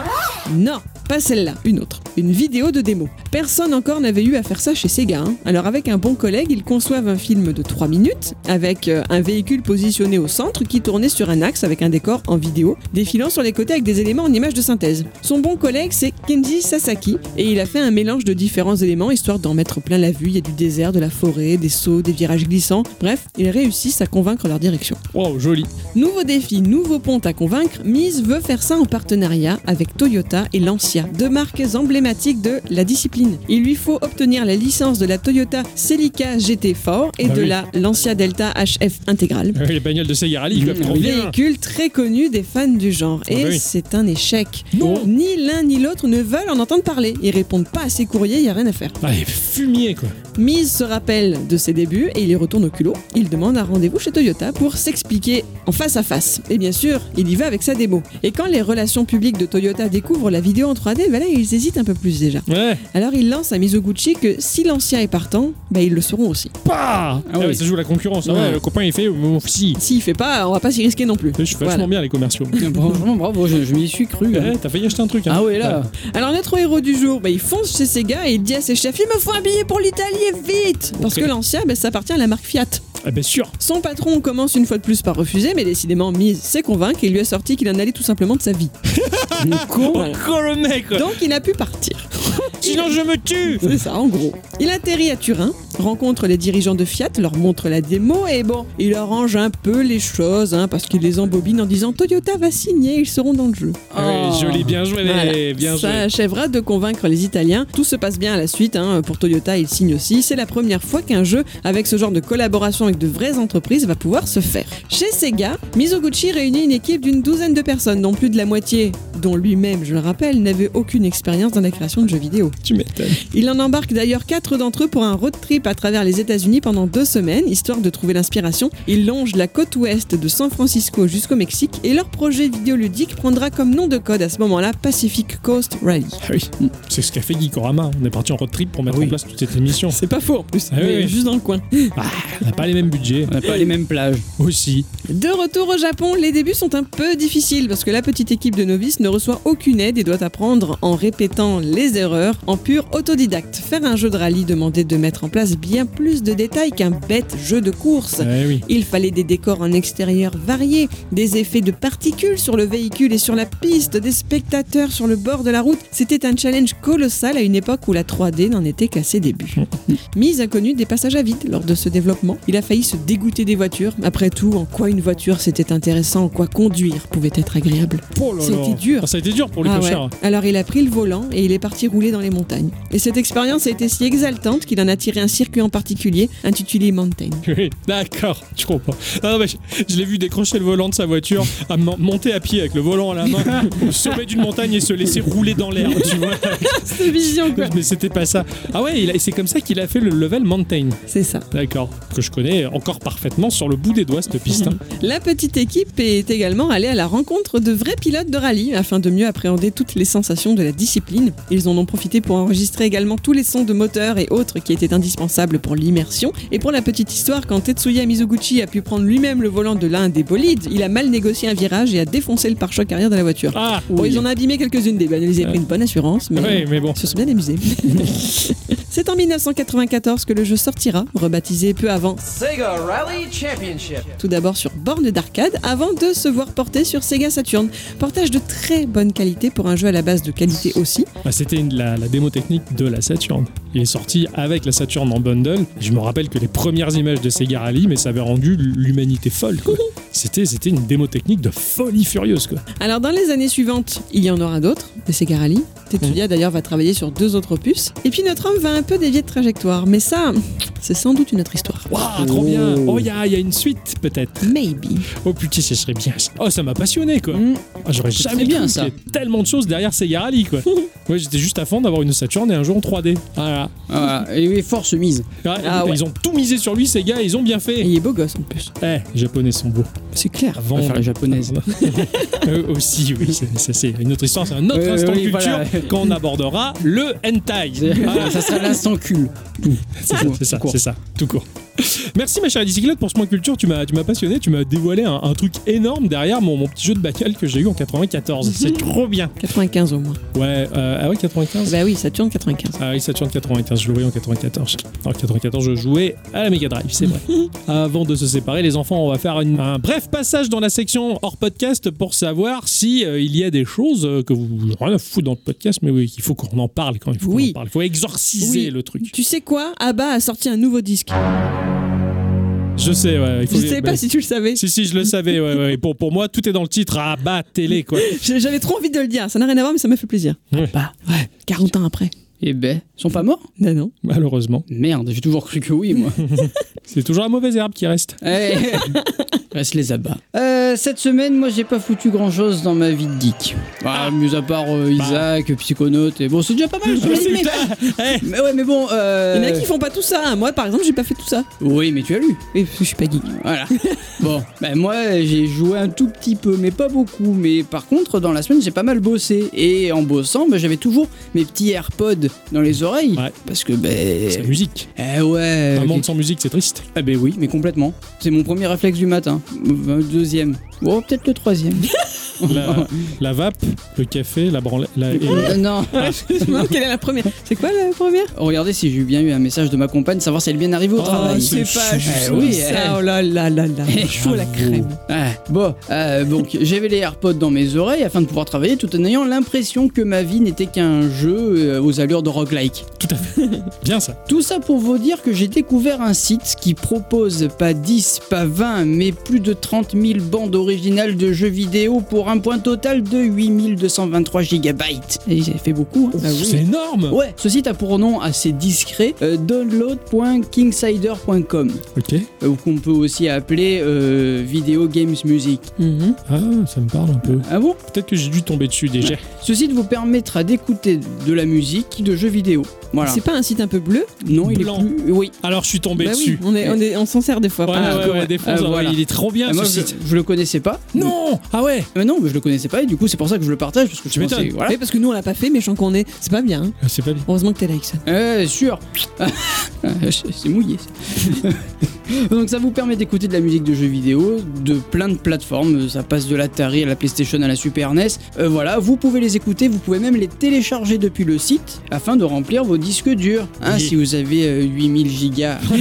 C: Non, pas celle-là, une autre. Une vidéo de démo. Personne encore n'avait eu à faire ça chez Sega. hein. Alors avec un bon collègue, ils conçoivent un film de 3 minutes, avec euh, un véhicule positionné au centre qui tournait sur un axe avec un décor en vidéo, défilant sur les côtés avec des éléments en image de synthèse. Son bon collègue, c'est Kenji Sasaki, et il a fait un mélange de différents éléments histoire d'en mettre plein la vue. Il y a du désert, de la forêt, des sauts, des virages glissants. Bref, ils réussissent à convaincre leur direction.
A: Wow, joli.
C: Nouveau défi, nouveau pont à convaincre, Mise veut faire ça en partenariat avec Toyota et Lancia, deux marques emblématiques de la discipline. Il lui faut obtenir la licence de la Toyota Celica GT4 et
A: Bah
C: de
A: oui.
C: la Lancia Delta HF intégrale.
A: Les bagnoles de Sega Rally,
B: Mmh.
C: Véhicule très connu des fans du genre.
A: Ah
C: Et
A: bah oui.
C: c'est un échec.
A: Non.
C: Ni l'un ni l'autre ne veulent en entendre parler. Ils répondent pas à ses courriers, il y a rien à faire.
A: Ah, les fumier, quoi.
C: Mise se rappelle de ses débuts et il y retourne au culot. Il demande un rendez-vous chez Toyota pour s'expliquer en face à face. Et bien sûr, il y va avec sa démo. Et quand les relations publiques de Toyota découvrent la vidéo en 3D, ben là, ils hésitent un peu plus déjà.
A: Ouais.
C: Alors il lance à Mizoguchi que si l'ancien est partant, ben ils le seront aussi.
A: Pas ah,
B: oui.
A: ouais, Ça joue la concurrence. Ah
C: Ouais.
A: ouais, le copain, il fait. Mon si.
C: S'il fait pas, on va pas s'y risquer non plus.
A: Je suis vachement
C: Voilà.
A: bien, les commerciaux.
B: Franchement, bravo, je, je m'y suis cru. hein.
A: T'as failli acheter un truc, hein.
B: Ah ouais, là.
C: Alors notre héros du jour, ben, il fonce chez Sega et il dit à ses chefs, il me faut un billet pour l'Italie et vite Parce que l'ancien, ben, ça appartient à la marque Fiat.
A: Ah, bien sûr.
C: Son patron commence une fois de plus par refuser, mais décidément Mise s'est convaincu et lui a sorti qu'il en allait tout simplement de sa vie.
A: Con, le mec, quoi.
C: Donc il n'a pu partir.
A: Sinon, je me tue.
C: C'est ça, en gros. Il atterrit à Turin, rencontre les dirigeants de Fiat, leur montre la démo et bon, il arrange un peu les choses hein, parce qu'il les embobine en disant Toyota va signer, ils seront dans le jeu.
A: Ah ouais,
B: Oh.
A: joli, bien joué,
C: Voilà.
A: les- bien
C: Ça
A: joué.
C: achèvera de convaincre les Italiens. Tout se passe bien à la suite. hein. Pour Toyota, ils signent aussi. C'est la première fois qu'un jeu avec ce genre de collaboration avec de vraies entreprises va pouvoir se faire. Chez Sega, Mizoguchi réunit une équipe d'une douzaine de personnes, dont plus de la moitié, dont lui-même, je le rappelle, n'avait aucune expérience dans la création de jeux vidéo.
A: Tu m'étonnes.
C: Il en embarque d'ailleurs quatre d'entre eux pour un road trip à travers les États-Unis pendant deux semaines, histoire de trouver l'inspiration. Ils longent la côte ouest de San Francisco jusqu'au Mexique et leur projet vidéoludique prendra comme nom de code à ce moment-là Pacific Coast Rally.
A: Ah oui, c'est ce qu'a fait Geekorama. On est parti en road trip pour mettre
B: Ah oui.
A: en place toute cette émission.
C: C'est pas faux en plus,
A: Ah
C: mais
A: oui.
C: juste dans le coin.
A: On n'a pas les mêmes budgets.
B: On n'a pas les mêmes plages.
A: Aussi.
C: De retour au Japon, les débuts sont un peu difficiles parce que la petite équipe de novices ne reçoit aucune aide et doit apprendre en répétant les erreurs en pur autodidacte. Faire un jeu de rallye demandait de mettre en place bien plus de détails qu'un bête jeu de course.
A: Eh oui.
C: Il fallait des décors en extérieur variés, des effets de particules sur le véhicule et sur la piste, des spectateurs sur le bord de la route. C'était un challenge colossal à une époque où la 3D n'en était qu'à ses débuts. Mise a connu des passages à vide lors de ce développement. Il a failli se dégoûter des voitures. Après tout, en quoi une voiture c'était intéressant, en quoi conduire pouvait être agréable?
A: Oh.
C: C'était dur.
A: Ah, ça a été dur pour lui,
C: Ah ouais.
A: cher.
C: Alors il a pris le volant et il est parti rouler dans les montagnes. Et cette expérience a été si exaltante qu'il en a tiré un circuit en particulier intitulé Mountain.
A: Oui, d'accord, je comprends. Ah non, mais je, je l'ai vu décrocher le volant de sa voiture, à monter à pied avec le volant à la main, au sommet d'une montagne et se laisser rouler dans l'air, tu vois.
C: Cette vision quoi.
A: Mais c'était pas ça. Ah ouais, c'est comme ça qu'il a fait le level Mountain.
C: C'est ça.
A: D'accord. Que je connais encore parfaitement sur le bout des doigts, cette piste. hein.
C: La petite équipe est également allée à la rencontre de vrais pilotes de rallye afin de mieux appréhender toutes les sensations de la discipline. Ils en ont profité pour enregistrer également tous les sons de moteur et autres qui étaient indispensables pour l'immersion. Et pour la petite histoire, quand Tetsuya Mizoguchi a pu prendre lui-même le volant de l'un des bolides, il a mal négocié un virage et a défoncé le pare-choc arrière de la voiture.
A: Ah
C: Bon, ils en ont abîmé quelques-unes des ils avaient pris une bonne assurance, mais
A: Ouais, mais bon.
C: ils se sont bien amusés. C'est en 1994 que le jeu sortira, rebaptisé peu avant
I: Sega Rally Championship.
C: tout d'abord sur borne d'arcade avant de se voir porter sur Sega Saturn. Portage de très bonne qualité pour un jeu à la base de qualité aussi.
A: Bah, C'était une- la, la démo technique de la Saturn. Il est sorti avec la Saturn en bundle. Je me rappelle que les premières images de Sega Rally, mais ça avait rendu l'humanité folle. quoi. C'était c'était une démo technique de folie furieuse. Quoi.
C: Alors dans les années suivantes, il y en aura d'autres, des Sega Rally. Tetsuya d'ailleurs va travailler sur deux autres opus. Et puis notre homme va un peu dévier de trajectoire, mais ça, c'est sans doute une autre histoire.
A: Waouh, trop bien Oh, il y y a une suite peut-être.
C: Maybe.
A: Oh putain, ce serait bien. Oh, ça m'a passionné quoi.
B: Mm.
A: Ah, J'aurais
B: C'est
A: jamais
B: bien,
A: qu'il y ait tellement de choses derrière Sega Rally quoi. Moi j'étais juste à fond d'avoir une Saturn et un jeu en 3D. Voilà.
B: Voilà. Et oui, force mise.
A: Ouais,
C: Ah ouais.
A: Ils ont tout misé sur lui, Sega, ils ont bien
C: Et
A: fait.
C: il est beau gosse en plus.
A: Eh, les japonais sont beaux.
C: C'est clair.
A: Avant,
B: faire les japonaises.
A: Eux aussi, oui, c'est- ça c'est une autre histoire, c'est un autre
B: Ouais,
A: instant
B: oui,
A: culture
B: voilà.
A: quand on abordera le hentai. Ah,
B: ça sera l'instant cul.
A: c'est ça, c'est ça,
B: tout court.
A: Merci ma chère bicyclette pour ce point culture, tu m'as passionné, tu m'as dévoilé un, un truc énorme derrière mon, mon petit jeu de bagnole que j'ai eu en 94. C'est trop bien.
C: 95 au moins.
A: Ouais, euh, ah ouais 95.
C: Bah oui, Saturn 95.
A: Ah oui, Saturn 95, je le voyais en 94. En 94, je jouais à la Mega Drive, c'est vrai. Avant de se séparer, les enfants, on va faire une- un bref passage dans la section hors podcast pour savoir si euh, il y a des choses euh, que vous rien à foutre dans le podcast, mais oui, il faut qu'on en parle quand il faut qu'on en parle. Il faut exorciser
C: Oui.
A: le truc.
C: Tu sais quoi? Abba a sorti un nouveau disque.
A: Je sais, ouais. Il faut
C: Je sais
A: bah,
C: pas si tu le savais.
A: Si, si, je le savais, ouais, ouais. Pour, pour moi, tout est dans le titre. Ah bah, télé, quoi.
C: J'avais trop envie de le dire. Ça n'a rien à voir, mais ça m'a fait plaisir.
A: Ouais.
C: Bah, ouais, 40 ans après.
B: Eh ben, ils sont pas morts
C: Non, non.
A: Malheureusement.
B: Merde, j'ai toujours cru que oui, moi.
A: C'est toujours la mauvaise herbe qui reste.
B: Eh, Reste les abats. Euh, cette semaine, moi, j'ai pas foutu grand chose dans ma vie de geek. Ah, mis à part euh, Isaac, Psychonautes, et bon, c'est déjà pas mal. dit, mais... mais ouais, mais bon. Euh...
C: Il y en a qui font pas tout ça. hein. Moi, par exemple, j'ai pas fait tout ça.
B: Oui, mais tu as lu.
C: Oui, parce que je suis pas geek.
B: Voilà. bon, ben moi j'ai joué un tout petit peu, mais pas beaucoup. Mais par contre, dans la semaine, j'ai pas mal bossé. Et en bossant, ben, j'avais toujours mes petits AirPods dans les oreilles.
A: Ouais.
B: Parce que, ben.
A: C'est la musique.
B: Eh ouais.
A: Un monde sans musique, c'est triste.
B: Ah ben oui, mais complètement. C'est mon premier réflexe du matin. Euh, Deuxième. Bon, peut-être le troisième.
A: La, la vape, le café, la branlette. La...
B: Euh, non.
C: Excuse-moi, quelle est la première? C'est quoi la première?
B: Regardez si j'ai bien eu un message de ma compagne, savoir si elle est bien arrivée au
A: Oh,
B: travail.
A: c'est
C: pas
B: Eh
A: ça.
B: oui,
C: ça.
B: eh.
C: Oh là là là là.
B: Eh,
C: Chaud la crème.
B: Ah, bon, euh, donc j'avais les AirPods dans mes oreilles afin de pouvoir travailler tout en ayant l'impression que ma vie n'était qu'un jeu euh, aux allures de roguelike.
A: Tout à fait. Bien ça.
B: Tout ça pour vous dire que j'ai découvert un site qui propose pas 10, pas 20, mais plus de 30 000 bandes originales de jeux vidéo pour un point total de 8223 gigabytes. Et fait beaucoup. hein.
A: C'est énorme.
B: Ouais, ce site a pour nom assez discret euh, download.kingsider.com,
A: Ok.
B: euh, qu'on peut aussi appeler euh, Video Games Music.
C: Mhm.
A: Ah, ça me parle un peu.
B: Ah bon?
A: Peut-être que j'ai dû tomber dessus déjà.
B: Ce site vous permettra d'écouter de la musique de jeux vidéo. Voilà.
C: C'est pas un site un peu bleu
B: Non, il
A: Blanc.
B: est plus. Oui.
A: Alors je suis tombé
C: Bah oui,
A: dessus.
C: on est- on est- on s'en sert des fois.
A: Ouais,
C: pas mal.
A: ouais, ouais, des fois,
B: Ah,
A: ça-
B: voilà.
A: il est trop bien
B: moi,
A: ce
B: je,
A: site.
B: je le connaissais pas.
A: Non Ah ouais
B: Euh, non, mais je le connaissais pas et du coup, c'est pour ça que je le partage parce que
A: Tu
B: je
A: m'étonnes.
B: Voilà.
C: Oui, parce que nous on l'a pas fait, méchant qu'on est. C'est pas bien. hein.
A: C'est pas bien.
C: Heureusement que t'es là, Ixon.
B: Euh, sûr. c'est mouillé. ça. Donc ça vous permet d'écouter de la musique de jeux vidéo de plein de plateformes. Ça passe de l'Atari à la PlayStation à la Super NES. Euh, voilà, vous pouvez les écouter, vous pouvez même les télécharger depuis le site afin de remplir vos disques durs. Hein,
A: Oui.
B: Si vous avez euh, 8000 gigas.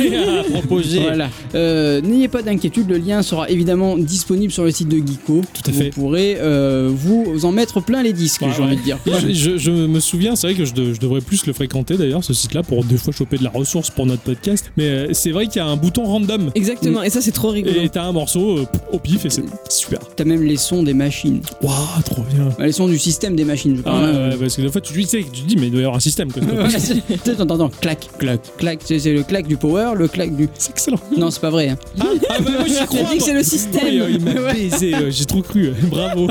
A: à proposer.
B: Voilà. Euh, N'ayez pas d'inquiétude, le lien sera évidemment disponible sur le site de Geeko.
A: Tout à fait.
B: Vous pourrez euh, vous en mettre plein les disques,
A: Ouais,
B: j'ai
A: ouais.
B: envie de dire.
A: Je, je- je me souviens, c'est vrai que je, de- je devrais plus le fréquenter d'ailleurs, ce site-là, pour des fois choper de la ressource pour notre podcast. Mais euh, c'est vrai qu'il y a un bouton random.
C: Exactement, et ça c'est trop rigolo.
A: Et t'as un morceau euh, au pif et c'est super.
B: T'as même les sons des machines.
A: Waouh, trop bien.
B: Bah, les sons du système des machines, je
A: Ah,
B: parle.
A: ouais, ouais, parce que des fois tu, tu sais, tu te dis, mais il doit y avoir un système. Quoi.
B: Attends, clac, clac, clac, c'est le clac du power, le clac du.
A: C'est excellent.
B: Non, c'est pas vrai. hein.
A: Ah, ah bah, moi, j'y
C: Tu
A: crois.
C: as dit que c'est le système.
A: Oui, euh, il m'a baisé, euh, j'ai trop cru, bravo.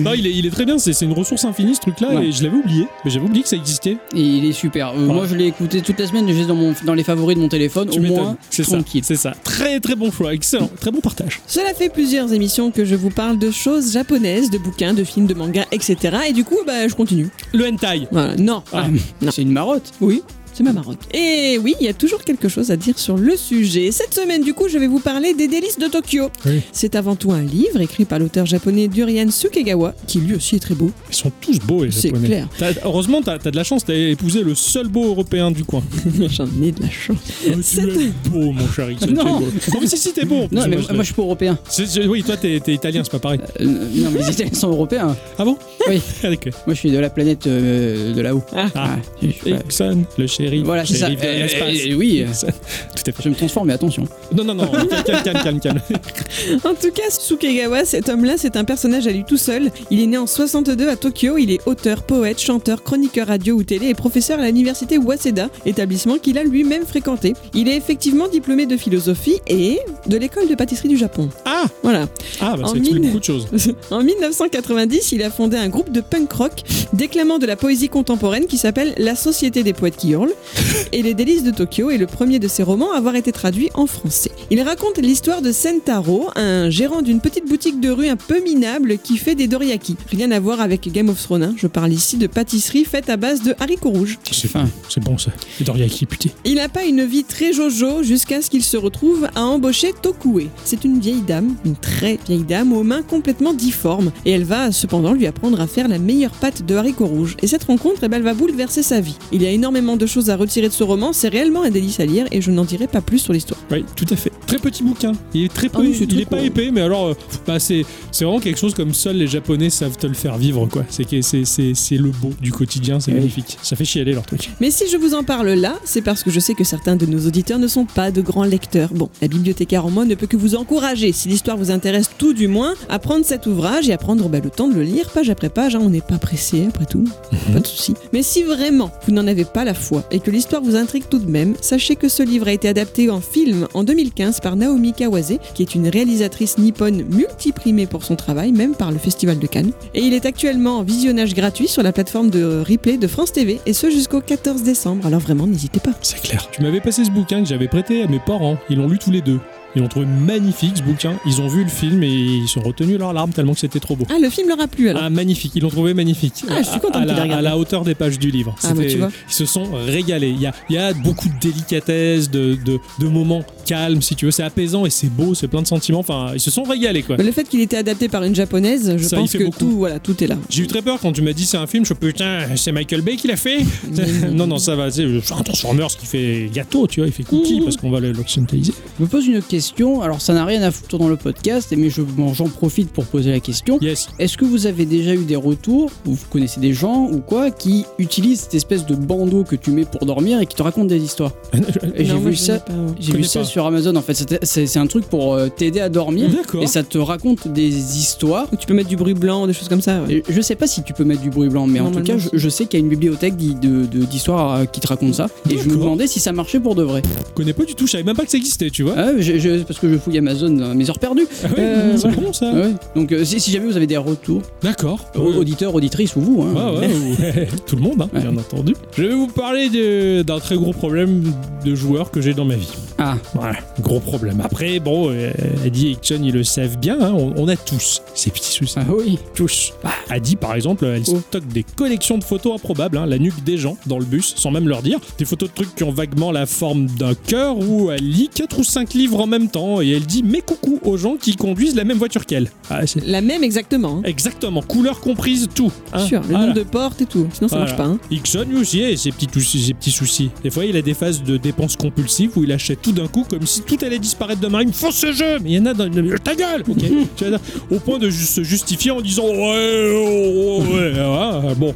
A: non, il est, il est très bien, c'est c'est une ressource infinie ce truc-là,
B: Ouais.
A: et je l'avais oublié, mais j'avais oublié que ça existait.
B: Et il est super. Euh. Moi, je l'ai écouté toute la semaine, j'ai dans, mon, dans les favoris de mon téléphone,
A: Tu
B: au
A: m'étonnes.
B: moins
A: c'est ça,
B: tranquille.
A: c'est ça. Très très bon choix, excellent, très bon partage.
C: Cela fait plusieurs émissions que je vous parle de choses japonaises, de bouquins, de films, de mangas, etc. Et du coup, bah, je continue.
A: Le hentai.
C: Voilà. Non.
A: Ah.
C: Non.
B: C'est une marotte.
C: Oui. C'est ma. Et oui, il y a toujours quelque chose à dire sur le sujet. Cette semaine, du coup, je vais vous parler des délices de Tokyo.
A: Oui.
C: C'est avant tout un livre écrit par l'auteur japonais Durian Sukegawa, qui lui aussi est très beau.
A: Ils sont tous beaux les
C: C'est
A: japonais.
C: clair.
A: T'as- heureusement, t'as as de la chance, t'as épousé le seul beau européen du coin.
C: J'en ai de la chance.
A: Oh, tu es beau, mon es
B: Non.
A: beau. non, mais si, si, t'es beau.
B: Non, mais
A: moi,
B: moi,
A: je-
B: suis pas européen.
A: C'est- c'est- oui, toi, t'es t'es italien, c'est pas pareil.
B: Euh, non, mais les Italiens sont européens.
A: Ah bon?
B: Oui.
A: Ah.
B: Moi, je suis de la planète euh, de là-haut.
A: Ah.
B: suis pas-
A: Ixon, le
B: Voilà, c'est ça.
A: de
B: oui.
A: Tout à fait.
B: je me transforme, mais attention.
A: Non, non, non, calme, calme, calme, calme.
C: En tout cas, Sukegawa, cet homme-là, c'est un personnage à lui tout seul. Il est né en 62 à Tokyo. Il est auteur, poète, chanteur, chroniqueur radio ou télé et professeur à l'université Waseda, établissement qu'il a lui-même fréquenté. Il est effectivement diplômé de philosophie et de l'école de pâtisserie du Japon.
A: Ah,
C: Voilà.
A: ah bah, explique
C: mine.
A: beaucoup de choses.
C: En 1990, il a fondé un groupe de punk rock déclamant de la poésie contemporaine qui s'appelle La Société des poètes qui hurlent. Et Les délices de Tokyo est le premier de ses romans à avoir été traduit en français. Il raconte l'histoire de Sentaro, un gérant d'une petite boutique de rue un peu minable qui fait des doriyaki. Rien à voir avec Game of Thrones, hein. je parle ici de pâtisserie faite à base de haricots rouges.
A: C'est
B: Fin.
A: c'est bon ça. Et Doriaki, putain.
C: Il n'a pas une vie très jojo jusqu'à ce qu'il se retrouve à embaucher Tokue. C'est une vieille dame, une très vieille dame aux mains complètement difformes. Et elle va cependant lui apprendre à faire la meilleure pâte de haricots rouges. Et cette rencontre, eh ben, elle va bouleverser sa vie. Il y a énormément de choses à retirer de ce roman, c'est réellement un délice à lire et je n'en dirai pas plus sur l'histoire.
A: Oui, tout à fait. Très petit bouquin. Il est très peu,
C: Ah oui, c'est
A: il est pas épais, mais alors, euh, bah, c'est vraiment quelque chose comme seuls les Japonais savent te le faire vivre, quoi. C'est le beau du quotidien, c'est
B: Oui.
A: magnifique. Ça fait chialer leur truc.
C: Mais si je vous en parle là, c'est parce que je sais que certains de nos auditeurs ne sont pas de grands lecteurs. Bon, la bibliothécaire en moi ne peut que vous encourager, si l'histoire vous intéresse tout du moins, à prendre cet ouvrage et à prendre bah, le temps de le lire page après page. hein. on n'est pas pressé après tout, pas de souci. Mais si vraiment vous n'en avez pas la foi et que l'histoire vous intrigue tout de même, sachez que ce livre a été adapté en film en 2015 par Naomi Kawase, qui est une réalisatrice nippone multiprimée pour son travail, même par le Festival de Cannes. Et il est actuellement en visionnage gratuit sur la plateforme de replay de France TV, et ce jusqu'au 14 décembre. Alors vraiment, n'hésitez pas.
A: C'est clair. Tu m'avais passé ce bouquin que j'avais prêté à mes parents. Ils l'ont lu tous les deux. Ils l'ont trouvé magnifique ce bouquin. Ils ont vu le film et ils sont retenus leurs larmes tellement que c'était trop beau.
C: Ah, le film leur a plu alors.
A: Ah, magnifique, ils l'ont trouvé magnifique.
C: Ah, je suis contente
A: à, la, à la hauteur des pages du livre.
C: Ah, bah,
A: C'était-
C: tu vois.
A: Ils se sont régalés. Il y a, il y a beaucoup de délicatesse, de, de, de moments calmes, si tu veux. C'est apaisant et c'est beau, c'est plein de sentiments. Enfin, ils se sont régalés, quoi.
C: Mais le fait qu'il était adapté par une japonaise, je
A: Ça,
C: pense que
A: beaucoup.
C: tout, voilà, tout est là.
A: J'ai eu très peur quand tu m'as dit c'est un film. Je peux putain, c'est Michael Bay qui l'a fait. non, non, ça va. C'est un Transformers qui fait gâteau, tu vois. Il fait cookie parce qu'on va l'occidentaliser.
B: Je me pose une question, alors ça n'a rien à foutre dans le podcast, mais je- bon, j'en profite pour poser la question.
A: Yes.
B: Est-ce que vous avez déjà eu des retours, ou vous connaissez des gens ou quoi, qui utilisent cette espèce de bandeau que tu mets pour dormir et qui te racontent des histoires? Et J'ai vu ça. J'ai vu ça
A: pas.
B: Sur Amazon en fait. C'est un truc pour euh, t'aider à dormir. Et ça te raconte des histoires.
C: Tu peux mettre du bruit blanc, des choses comme ça. ouais.
B: Je sais pas si tu peux mettre du bruit blanc, mais en tout cas, je, sais qu'il y a une bibliothèque d'histoires euh, qui te raconte ça. Et je me demandais si ça marchait pour de vrai.
A: Je connais pas du tout. Je savais même pas que ça existait, tu vois.
B: Ah, je- je- parce que je fouille Amazon dans mes heures perdues.
A: Ah ouais,
B: Euh,
A: c'est
B: ouais.
A: bon ça.
B: Ouais. Donc euh, si, si jamais vous avez des retours,
A: D'accord.
B: au- auditeurs, auditrices ou vous, hein,
A: Ouais, ouais, ouais. tout le monde, hein, bien entendu. Je vais vous parler d'un très gros problème de joueur que j'ai dans ma vie.
B: Ah,
A: Ouais, gros problème. Après, bon, euh, Adi et Ixon, ils le savent bien, hein, on, on a tous ces petits soucis.
B: ah oui.
A: Tous. Bah, Adi, par exemple, elle
B: Oh.
A: stocke des collections de photos improbables, hein, la nuque des gens dans le bus, sans même leur dire. Des photos de trucs qui ont vaguement la forme d'un cœur, où elle lit 4 ou 5 livres en même temps, et elle dit mais coucou aux gens qui conduisent la même voiture qu'elle. Ah,
C: La même exactement. hein.
A: Exactement, couleur comprise, tout.
C: Sûr, le
A: Voilà.
C: nombre de portes et tout. Sinon, ça
A: Voilà.
C: marche pas.
A: Ixon lui aussi a ses petits, soucis- ses petits soucis. Des fois, il a des phases de dépenses compulsives où il achète tout d'un coup comme si tout allait disparaître demain. Il me faut ce jeu Mais il y en a dans ta gueule Au point de se justifier en disant ouais, oh, oh, ouais, ah, bon.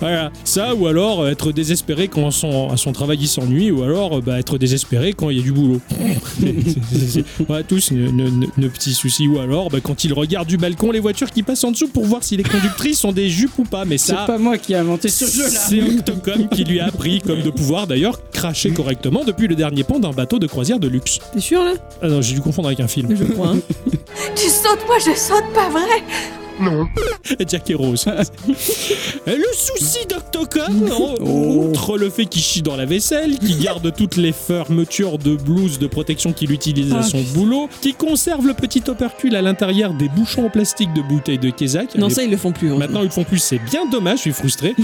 A: Voilà. Ça, ou alors euh, être désespéré quand son, à son travail il s'ennuie, ou alors euh, bah, être désespéré quand il y a du boulot. C'est- c'est- c'est- voilà, tous nos, petits soucis. Ou alors bah, quand il regarde du balcon les voitures qui passent en dessous pour voir si les conductrices ont des jupes ou pas. Mais
B: C'est
A: ça.
B: pas moi qui ai inventé ce jeu-là.
A: C'est Octocom qui lui a appris, comme de pouvoir d'ailleurs, cracher correctement depuis le dernier pont d'un bateau de croisière de luxe.
C: T'es sûr là?
A: Ah non, j'ai dû confondre avec un film.
C: Je crois. hein.
G: Tu sautes, moi je saute, pas vrai?
A: Jack et Rose. le souci d'Octocom,
B: Oh.
A: outre le fait qu'il chie dans la vaisselle, qu'il garde toutes les fermetures de blouse de protection qu'il utilise à
C: Ah,
A: son boulot, qui conserve le petit opercule à l'intérieur des bouchons en plastique de bouteilles de Kézak.
C: Non,
A: Les-
C: ça, ils le font plus. heureusement.
A: Maintenant, ils le font plus, c'est bien dommage, je suis frustré.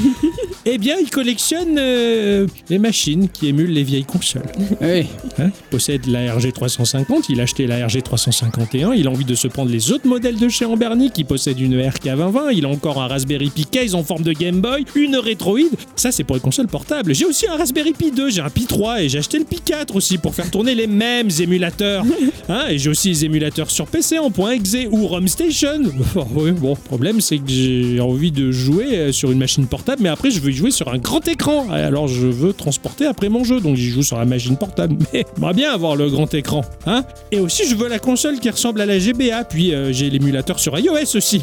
A: eh bien, il collectionne euh, les machines qui émulent les vieilles consoles.
B: Oui.
A: Hein, il possède la RG 350, il a acheté la RG 351, il a envie de se prendre les autres modèles de chez Amberny qui possèdent une RK 2020, il a encore un Raspberry Pi case en forme de Game Boy, une Retroid, ça c'est pour les consoles portables. J'ai aussi un Raspberry Pi 2, j'ai un Pi 3 et j'ai acheté le Pi 4 aussi pour faire tourner les mêmes émulateurs. Hein, et j'ai aussi les émulateurs sur PC en .exe ou ROM Station. Oh, oui, bon, le problème c'est que j'ai envie de jouer euh, sur une machine portable, mais après je veux y jouer sur un grand écran. Alors je veux transporter après mon jeu, donc j'y joue sur la machine portable. Mais j'aimerais bien avoir le grand écran. Hein et aussi je veux la console qui ressemble à la GBA, puis euh, j'ai l'émulateur sur iOS aussi.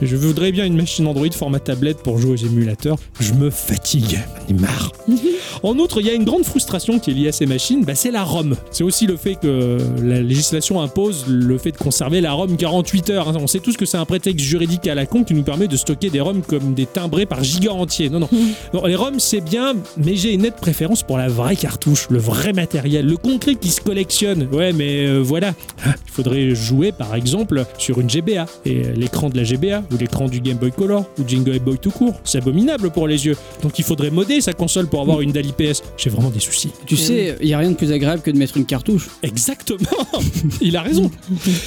A: Je voudrais bien une machine Android format tablette pour jouer aux émulateurs. Je me fatigue, j'en ai marre. En outre, il y a une grande frustration qui est liée à ces machines, bah, c'est la ROM. C'est aussi le fait que la législation impose le fait de conserver la ROM 48 heures. hein. On sait tous que c'est un prétexte juridique à la con qui nous permet de stocker des ROM comme des timbrés par giga entier. Non, non. Non, les ROM, c'est bien, mais j'ai une nette préférence pour la vraie cartouche, le vrai matériel, le concret qui se collectionne. Ouais, mais euh, voilà. Ah, Il faudrait jouer, par exemple, sur une GBA. Et euh, l'écran de la GBA, ou l'écran du Game Boy Color, ou du Game Boy tout court, c'est abominable pour les yeux. Donc il faudrait modder sa console pour avoir une DAL IPS. J'ai vraiment des soucis.
B: Tu sais, il y a rien de plus agréable que de mettre une cartouche.
A: Exactement Il a raison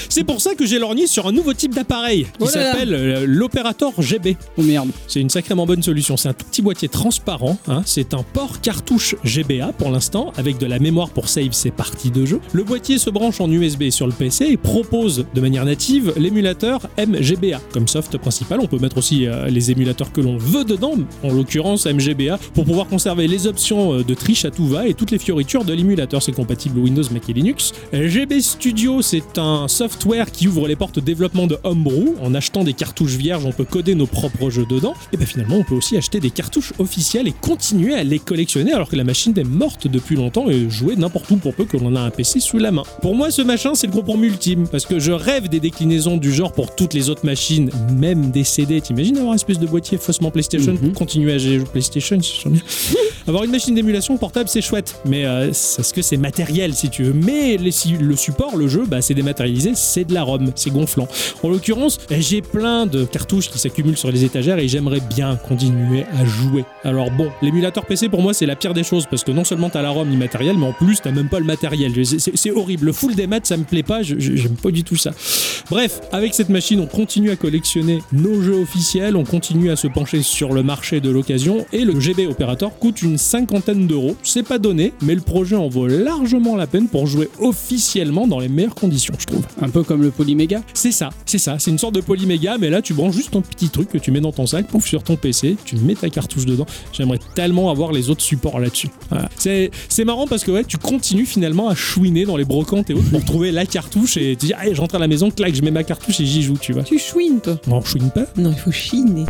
A: C'est pour ça que j'ai lorgné sur un nouveau type d'appareil qui
C: Oh
A: s'appelle euh, l'opérateur GB.
B: Oh merde.
A: C'est une sacrément bonne solution. C'est un tout petit boîtier transparent. hein. C'est un port cartouche GBA pour l'instant, avec de la mémoire pour save ses parties de jeu. Le boîtier se branche en USB sur le PC et propose de manière native l'émulateur MGBA. Comme soft principal, on peut mettre aussi euh, les émulateurs que l'on veut dedans, en l'occurrence MGBA, pour pouvoir conserver les options euh, de triche à tout va et toutes les fioritures de l'émulateur. C'est compatible Windows, Mac et Linux. GB Studio, c'est un software qui ouvre les portes de développement de Homebrew. En achetant des cartouches vierges, on peut coder nos propres jeux dedans. Et bien finalement, on peut aussi acheter des cartouches officielles et continuer à les collectionner alors que la machine est morte depuis longtemps et jouer n'importe où pour peu que l'on a un PC sous la main. Pour moi, ce machin, c'est le compromis ultime parce que je rêve des déclinaisons du genre pour toutes les autres machines, même des CD. T'imagines avoir une espèce de boîtier faussement PlayStation
B: Mhm.
A: pour continuer à jouer au PlayStation. Avoir une machine d'émulation portable, c'est chouette, mais euh, c'est ce que c'est matériel si tu veux. Mais les- le support, le jeu, bah, c'est dématérialisé, c'est de la ROM, c'est gonflant. En l'occurrence, eh, j'ai plein de cartouches qui s'accumulent sur les étagères et j'aimerais bien continuer à jouer. Alors bon, l'émulateur PC pour moi c'est la pire des choses parce que non seulement t'as la ROM immatérielle, mais en plus t'as même pas le matériel. C'est- horrible. Le full des maths, ça me plaît pas, j'aime pas du tout ça. Bref, avec cette machine, on continue à collectionner nos jeux officiels, on continue à se pencher sur le marché de l'occasion et le GB Operator coûte une cinquantaine d'euros. C'est pas donné, mais le projet en vaut largement la peine pour jouer officiellement dans les meilleures conditions, je trouve.
B: Un peu comme le Polyméga.
A: C'est ça, c'est ça, c'est une sorte de polyméga, mais là tu branches juste ton petit truc que tu mets dans ton sac, pouf, sur ton PC, tu mets ta cartouche dedans. J'aimerais tellement avoir les autres supports là-dessus. Voilà. C'est, c'est marrant parce que ouais, tu continues finalement à chouiner dans les brocantes et autres pour trouver la cartouche et tu dis, allez, je rentre à la maison, clac, je mets ma cartouche et j'y joue, tu vois.
C: Tu chouines, toi.
A: Non, je chouine pas.
C: Non, il faut chiner.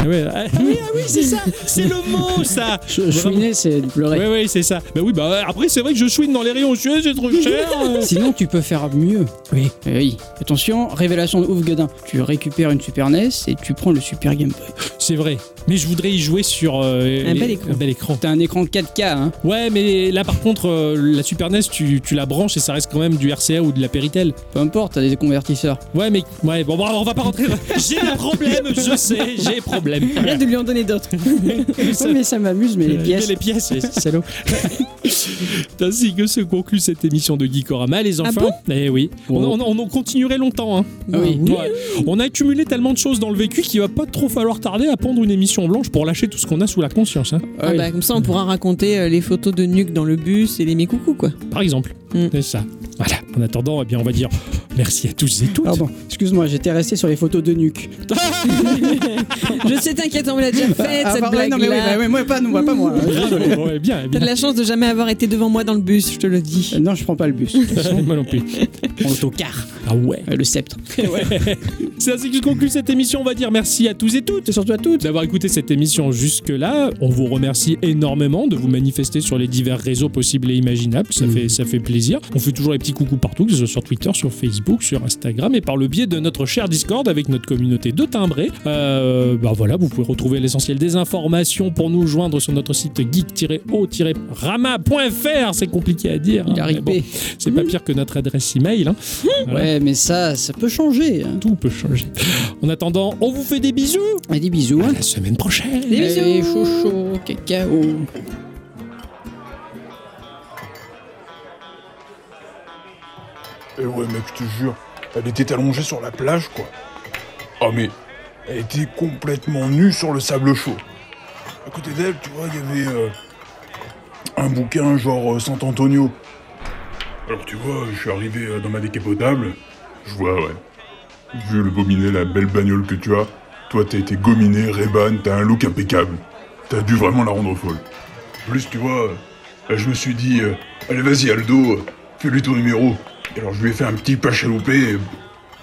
A: Ah ouais, ah, oui, ah oui, c'est ça, c'est le mot ça.
B: Chouiner, c'est de pleurer.
A: Oui, oui, c'est ça. Bah oui, bah après, c'est vrai que je chouine dans les rayons. Je suis, c'est trop cher. euh.
B: Sinon, tu peux faire mieux.
A: Oui.
B: Eh oui. Attention, révélation de ouf Godin. Tu récupères une Super NES et tu prends le Super Game Boy.
A: C'est vrai. Mais je voudrais y jouer sur euh,
C: Un
A: les-
C: bel écran.
A: Un bel écran.
B: T'as un écran 4K, hein.
A: Ouais, mais là, par contre, euh, la Super NES, tu, tu la branches et ça reste quand même du RCA ou de la Péritel.
B: Peu importe, t'as des convertisseurs.
A: Ouais, mais ouais, bon, bon, on va pas rentrer. J'ai des problèmes, je sais, j'ai des problèmes.
C: Arrête de lui en donner d'autres.
B: Ouais, mais ça m'amuse, mais les pièces.
A: les pièces, les salauds. C'est ainsi que se conclut cette émission de Geekorama, les enfants.
C: bon?
A: Eh oui. On, on- on en continuerait longtemps. Hein.
B: Ah oui.
A: Ouais. On a accumulé tellement de choses dans le vécu qu'il va pas trop falloir tarder à prendre une émission blanche pour lâcher tout ce qu'on a sous la conscience. hein.
C: Ah bah, comme ça, on pourra raconter euh, les photos de nuque dans le bus et les coucou quoi.
A: Par exemple.
C: Mm.
A: C'est ça. Voilà. En attendant, eh bien, on va dire merci à tous et toutes.
B: Pardon, excuse-moi, j'étais resté sur les photos de nuque.
C: Je sais, t'inquiète, on me l'a déjà faite
B: Ah,
C: cette blague
B: non, mais oui, bah, moi, pas, non, pas moi.
A: Ouais, ouais, bien,
C: T'as
A: bien.
C: de la chance de jamais avoir été devant moi dans le bus, je te le dis.
B: Euh, non, je prends pas le bus.
A: Moi non plus.
B: Je prends l'autocar.
A: Ah ouais.
B: Euh, le sceptre.
A: C'est ainsi que se conclut cette émission. On va dire merci à tous et toutes.
B: Et surtout à toutes.
A: d'avoir écouté cette émission jusque-là. On vous remercie énormément de vous manifester sur les divers réseaux possibles et imaginables. Ça, fait, ça fait plaisir. On fait toujours les petits coucous partout, que ce soit sur Twitter, sur Facebook, sur Instagram et par le biais de notre cher Discord avec notre communauté de timbrés. Euh, bah voilà, vous pouvez retrouver l'essentiel des informations pour nous joindre sur notre site geek-o-rama.fr. C'est compliqué à dire. Hein, bon, c'est pas pire que notre adresse email. hein. Voilà.
B: Ouais, mais ça, ça peut changer. Hein.
A: Tout peut changer. En attendant, on vous fait des bisous.
B: Et des bisous.
A: À
B: Hein.
A: la semaine prochaine.
C: Des bisous.
B: Allez, chouchou, cacao.
J: Eh ouais mec, je te jure, elle était allongée sur la plage quoi. Oh mais, elle était complètement nue sur le sable chaud. À côté d'elle, tu vois, il y avait euh, un bouquin genre euh, Sant Antonio. Alors tu vois, je suis arrivé euh, dans ma décapotable, je vois ouais. Vu le gominé, la belle bagnole que tu as, toi t'as été gominé, Reban, t'as un look impeccable. T'as dû vraiment la rendre folle. Plus, tu vois, euh, je me suis dit, allez vas-y Aldo, fais-lui ton numéro. Alors je lui ai fait un petit pas chaloupé et,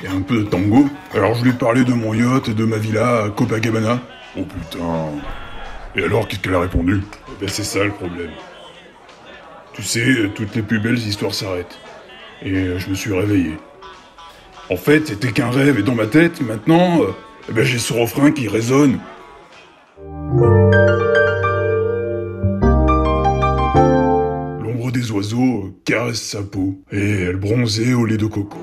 J: et un peu de tango. Alors je lui ai parlé de mon yacht et de ma villa à Copacabana. Oh putain. Et alors qu'est-ce qu'elle a répondu? Eh ben c'est ça le problème. Tu sais, toutes les plus belles histoires s'arrêtent. Et euh, je me suis réveillé. En fait, c'était qu'un rêve et dans ma tête, maintenant, euh, eh ben, j'ai ce refrain qui résonne. Oiseaux caresse sa peau et elle bronzait au lait de coco.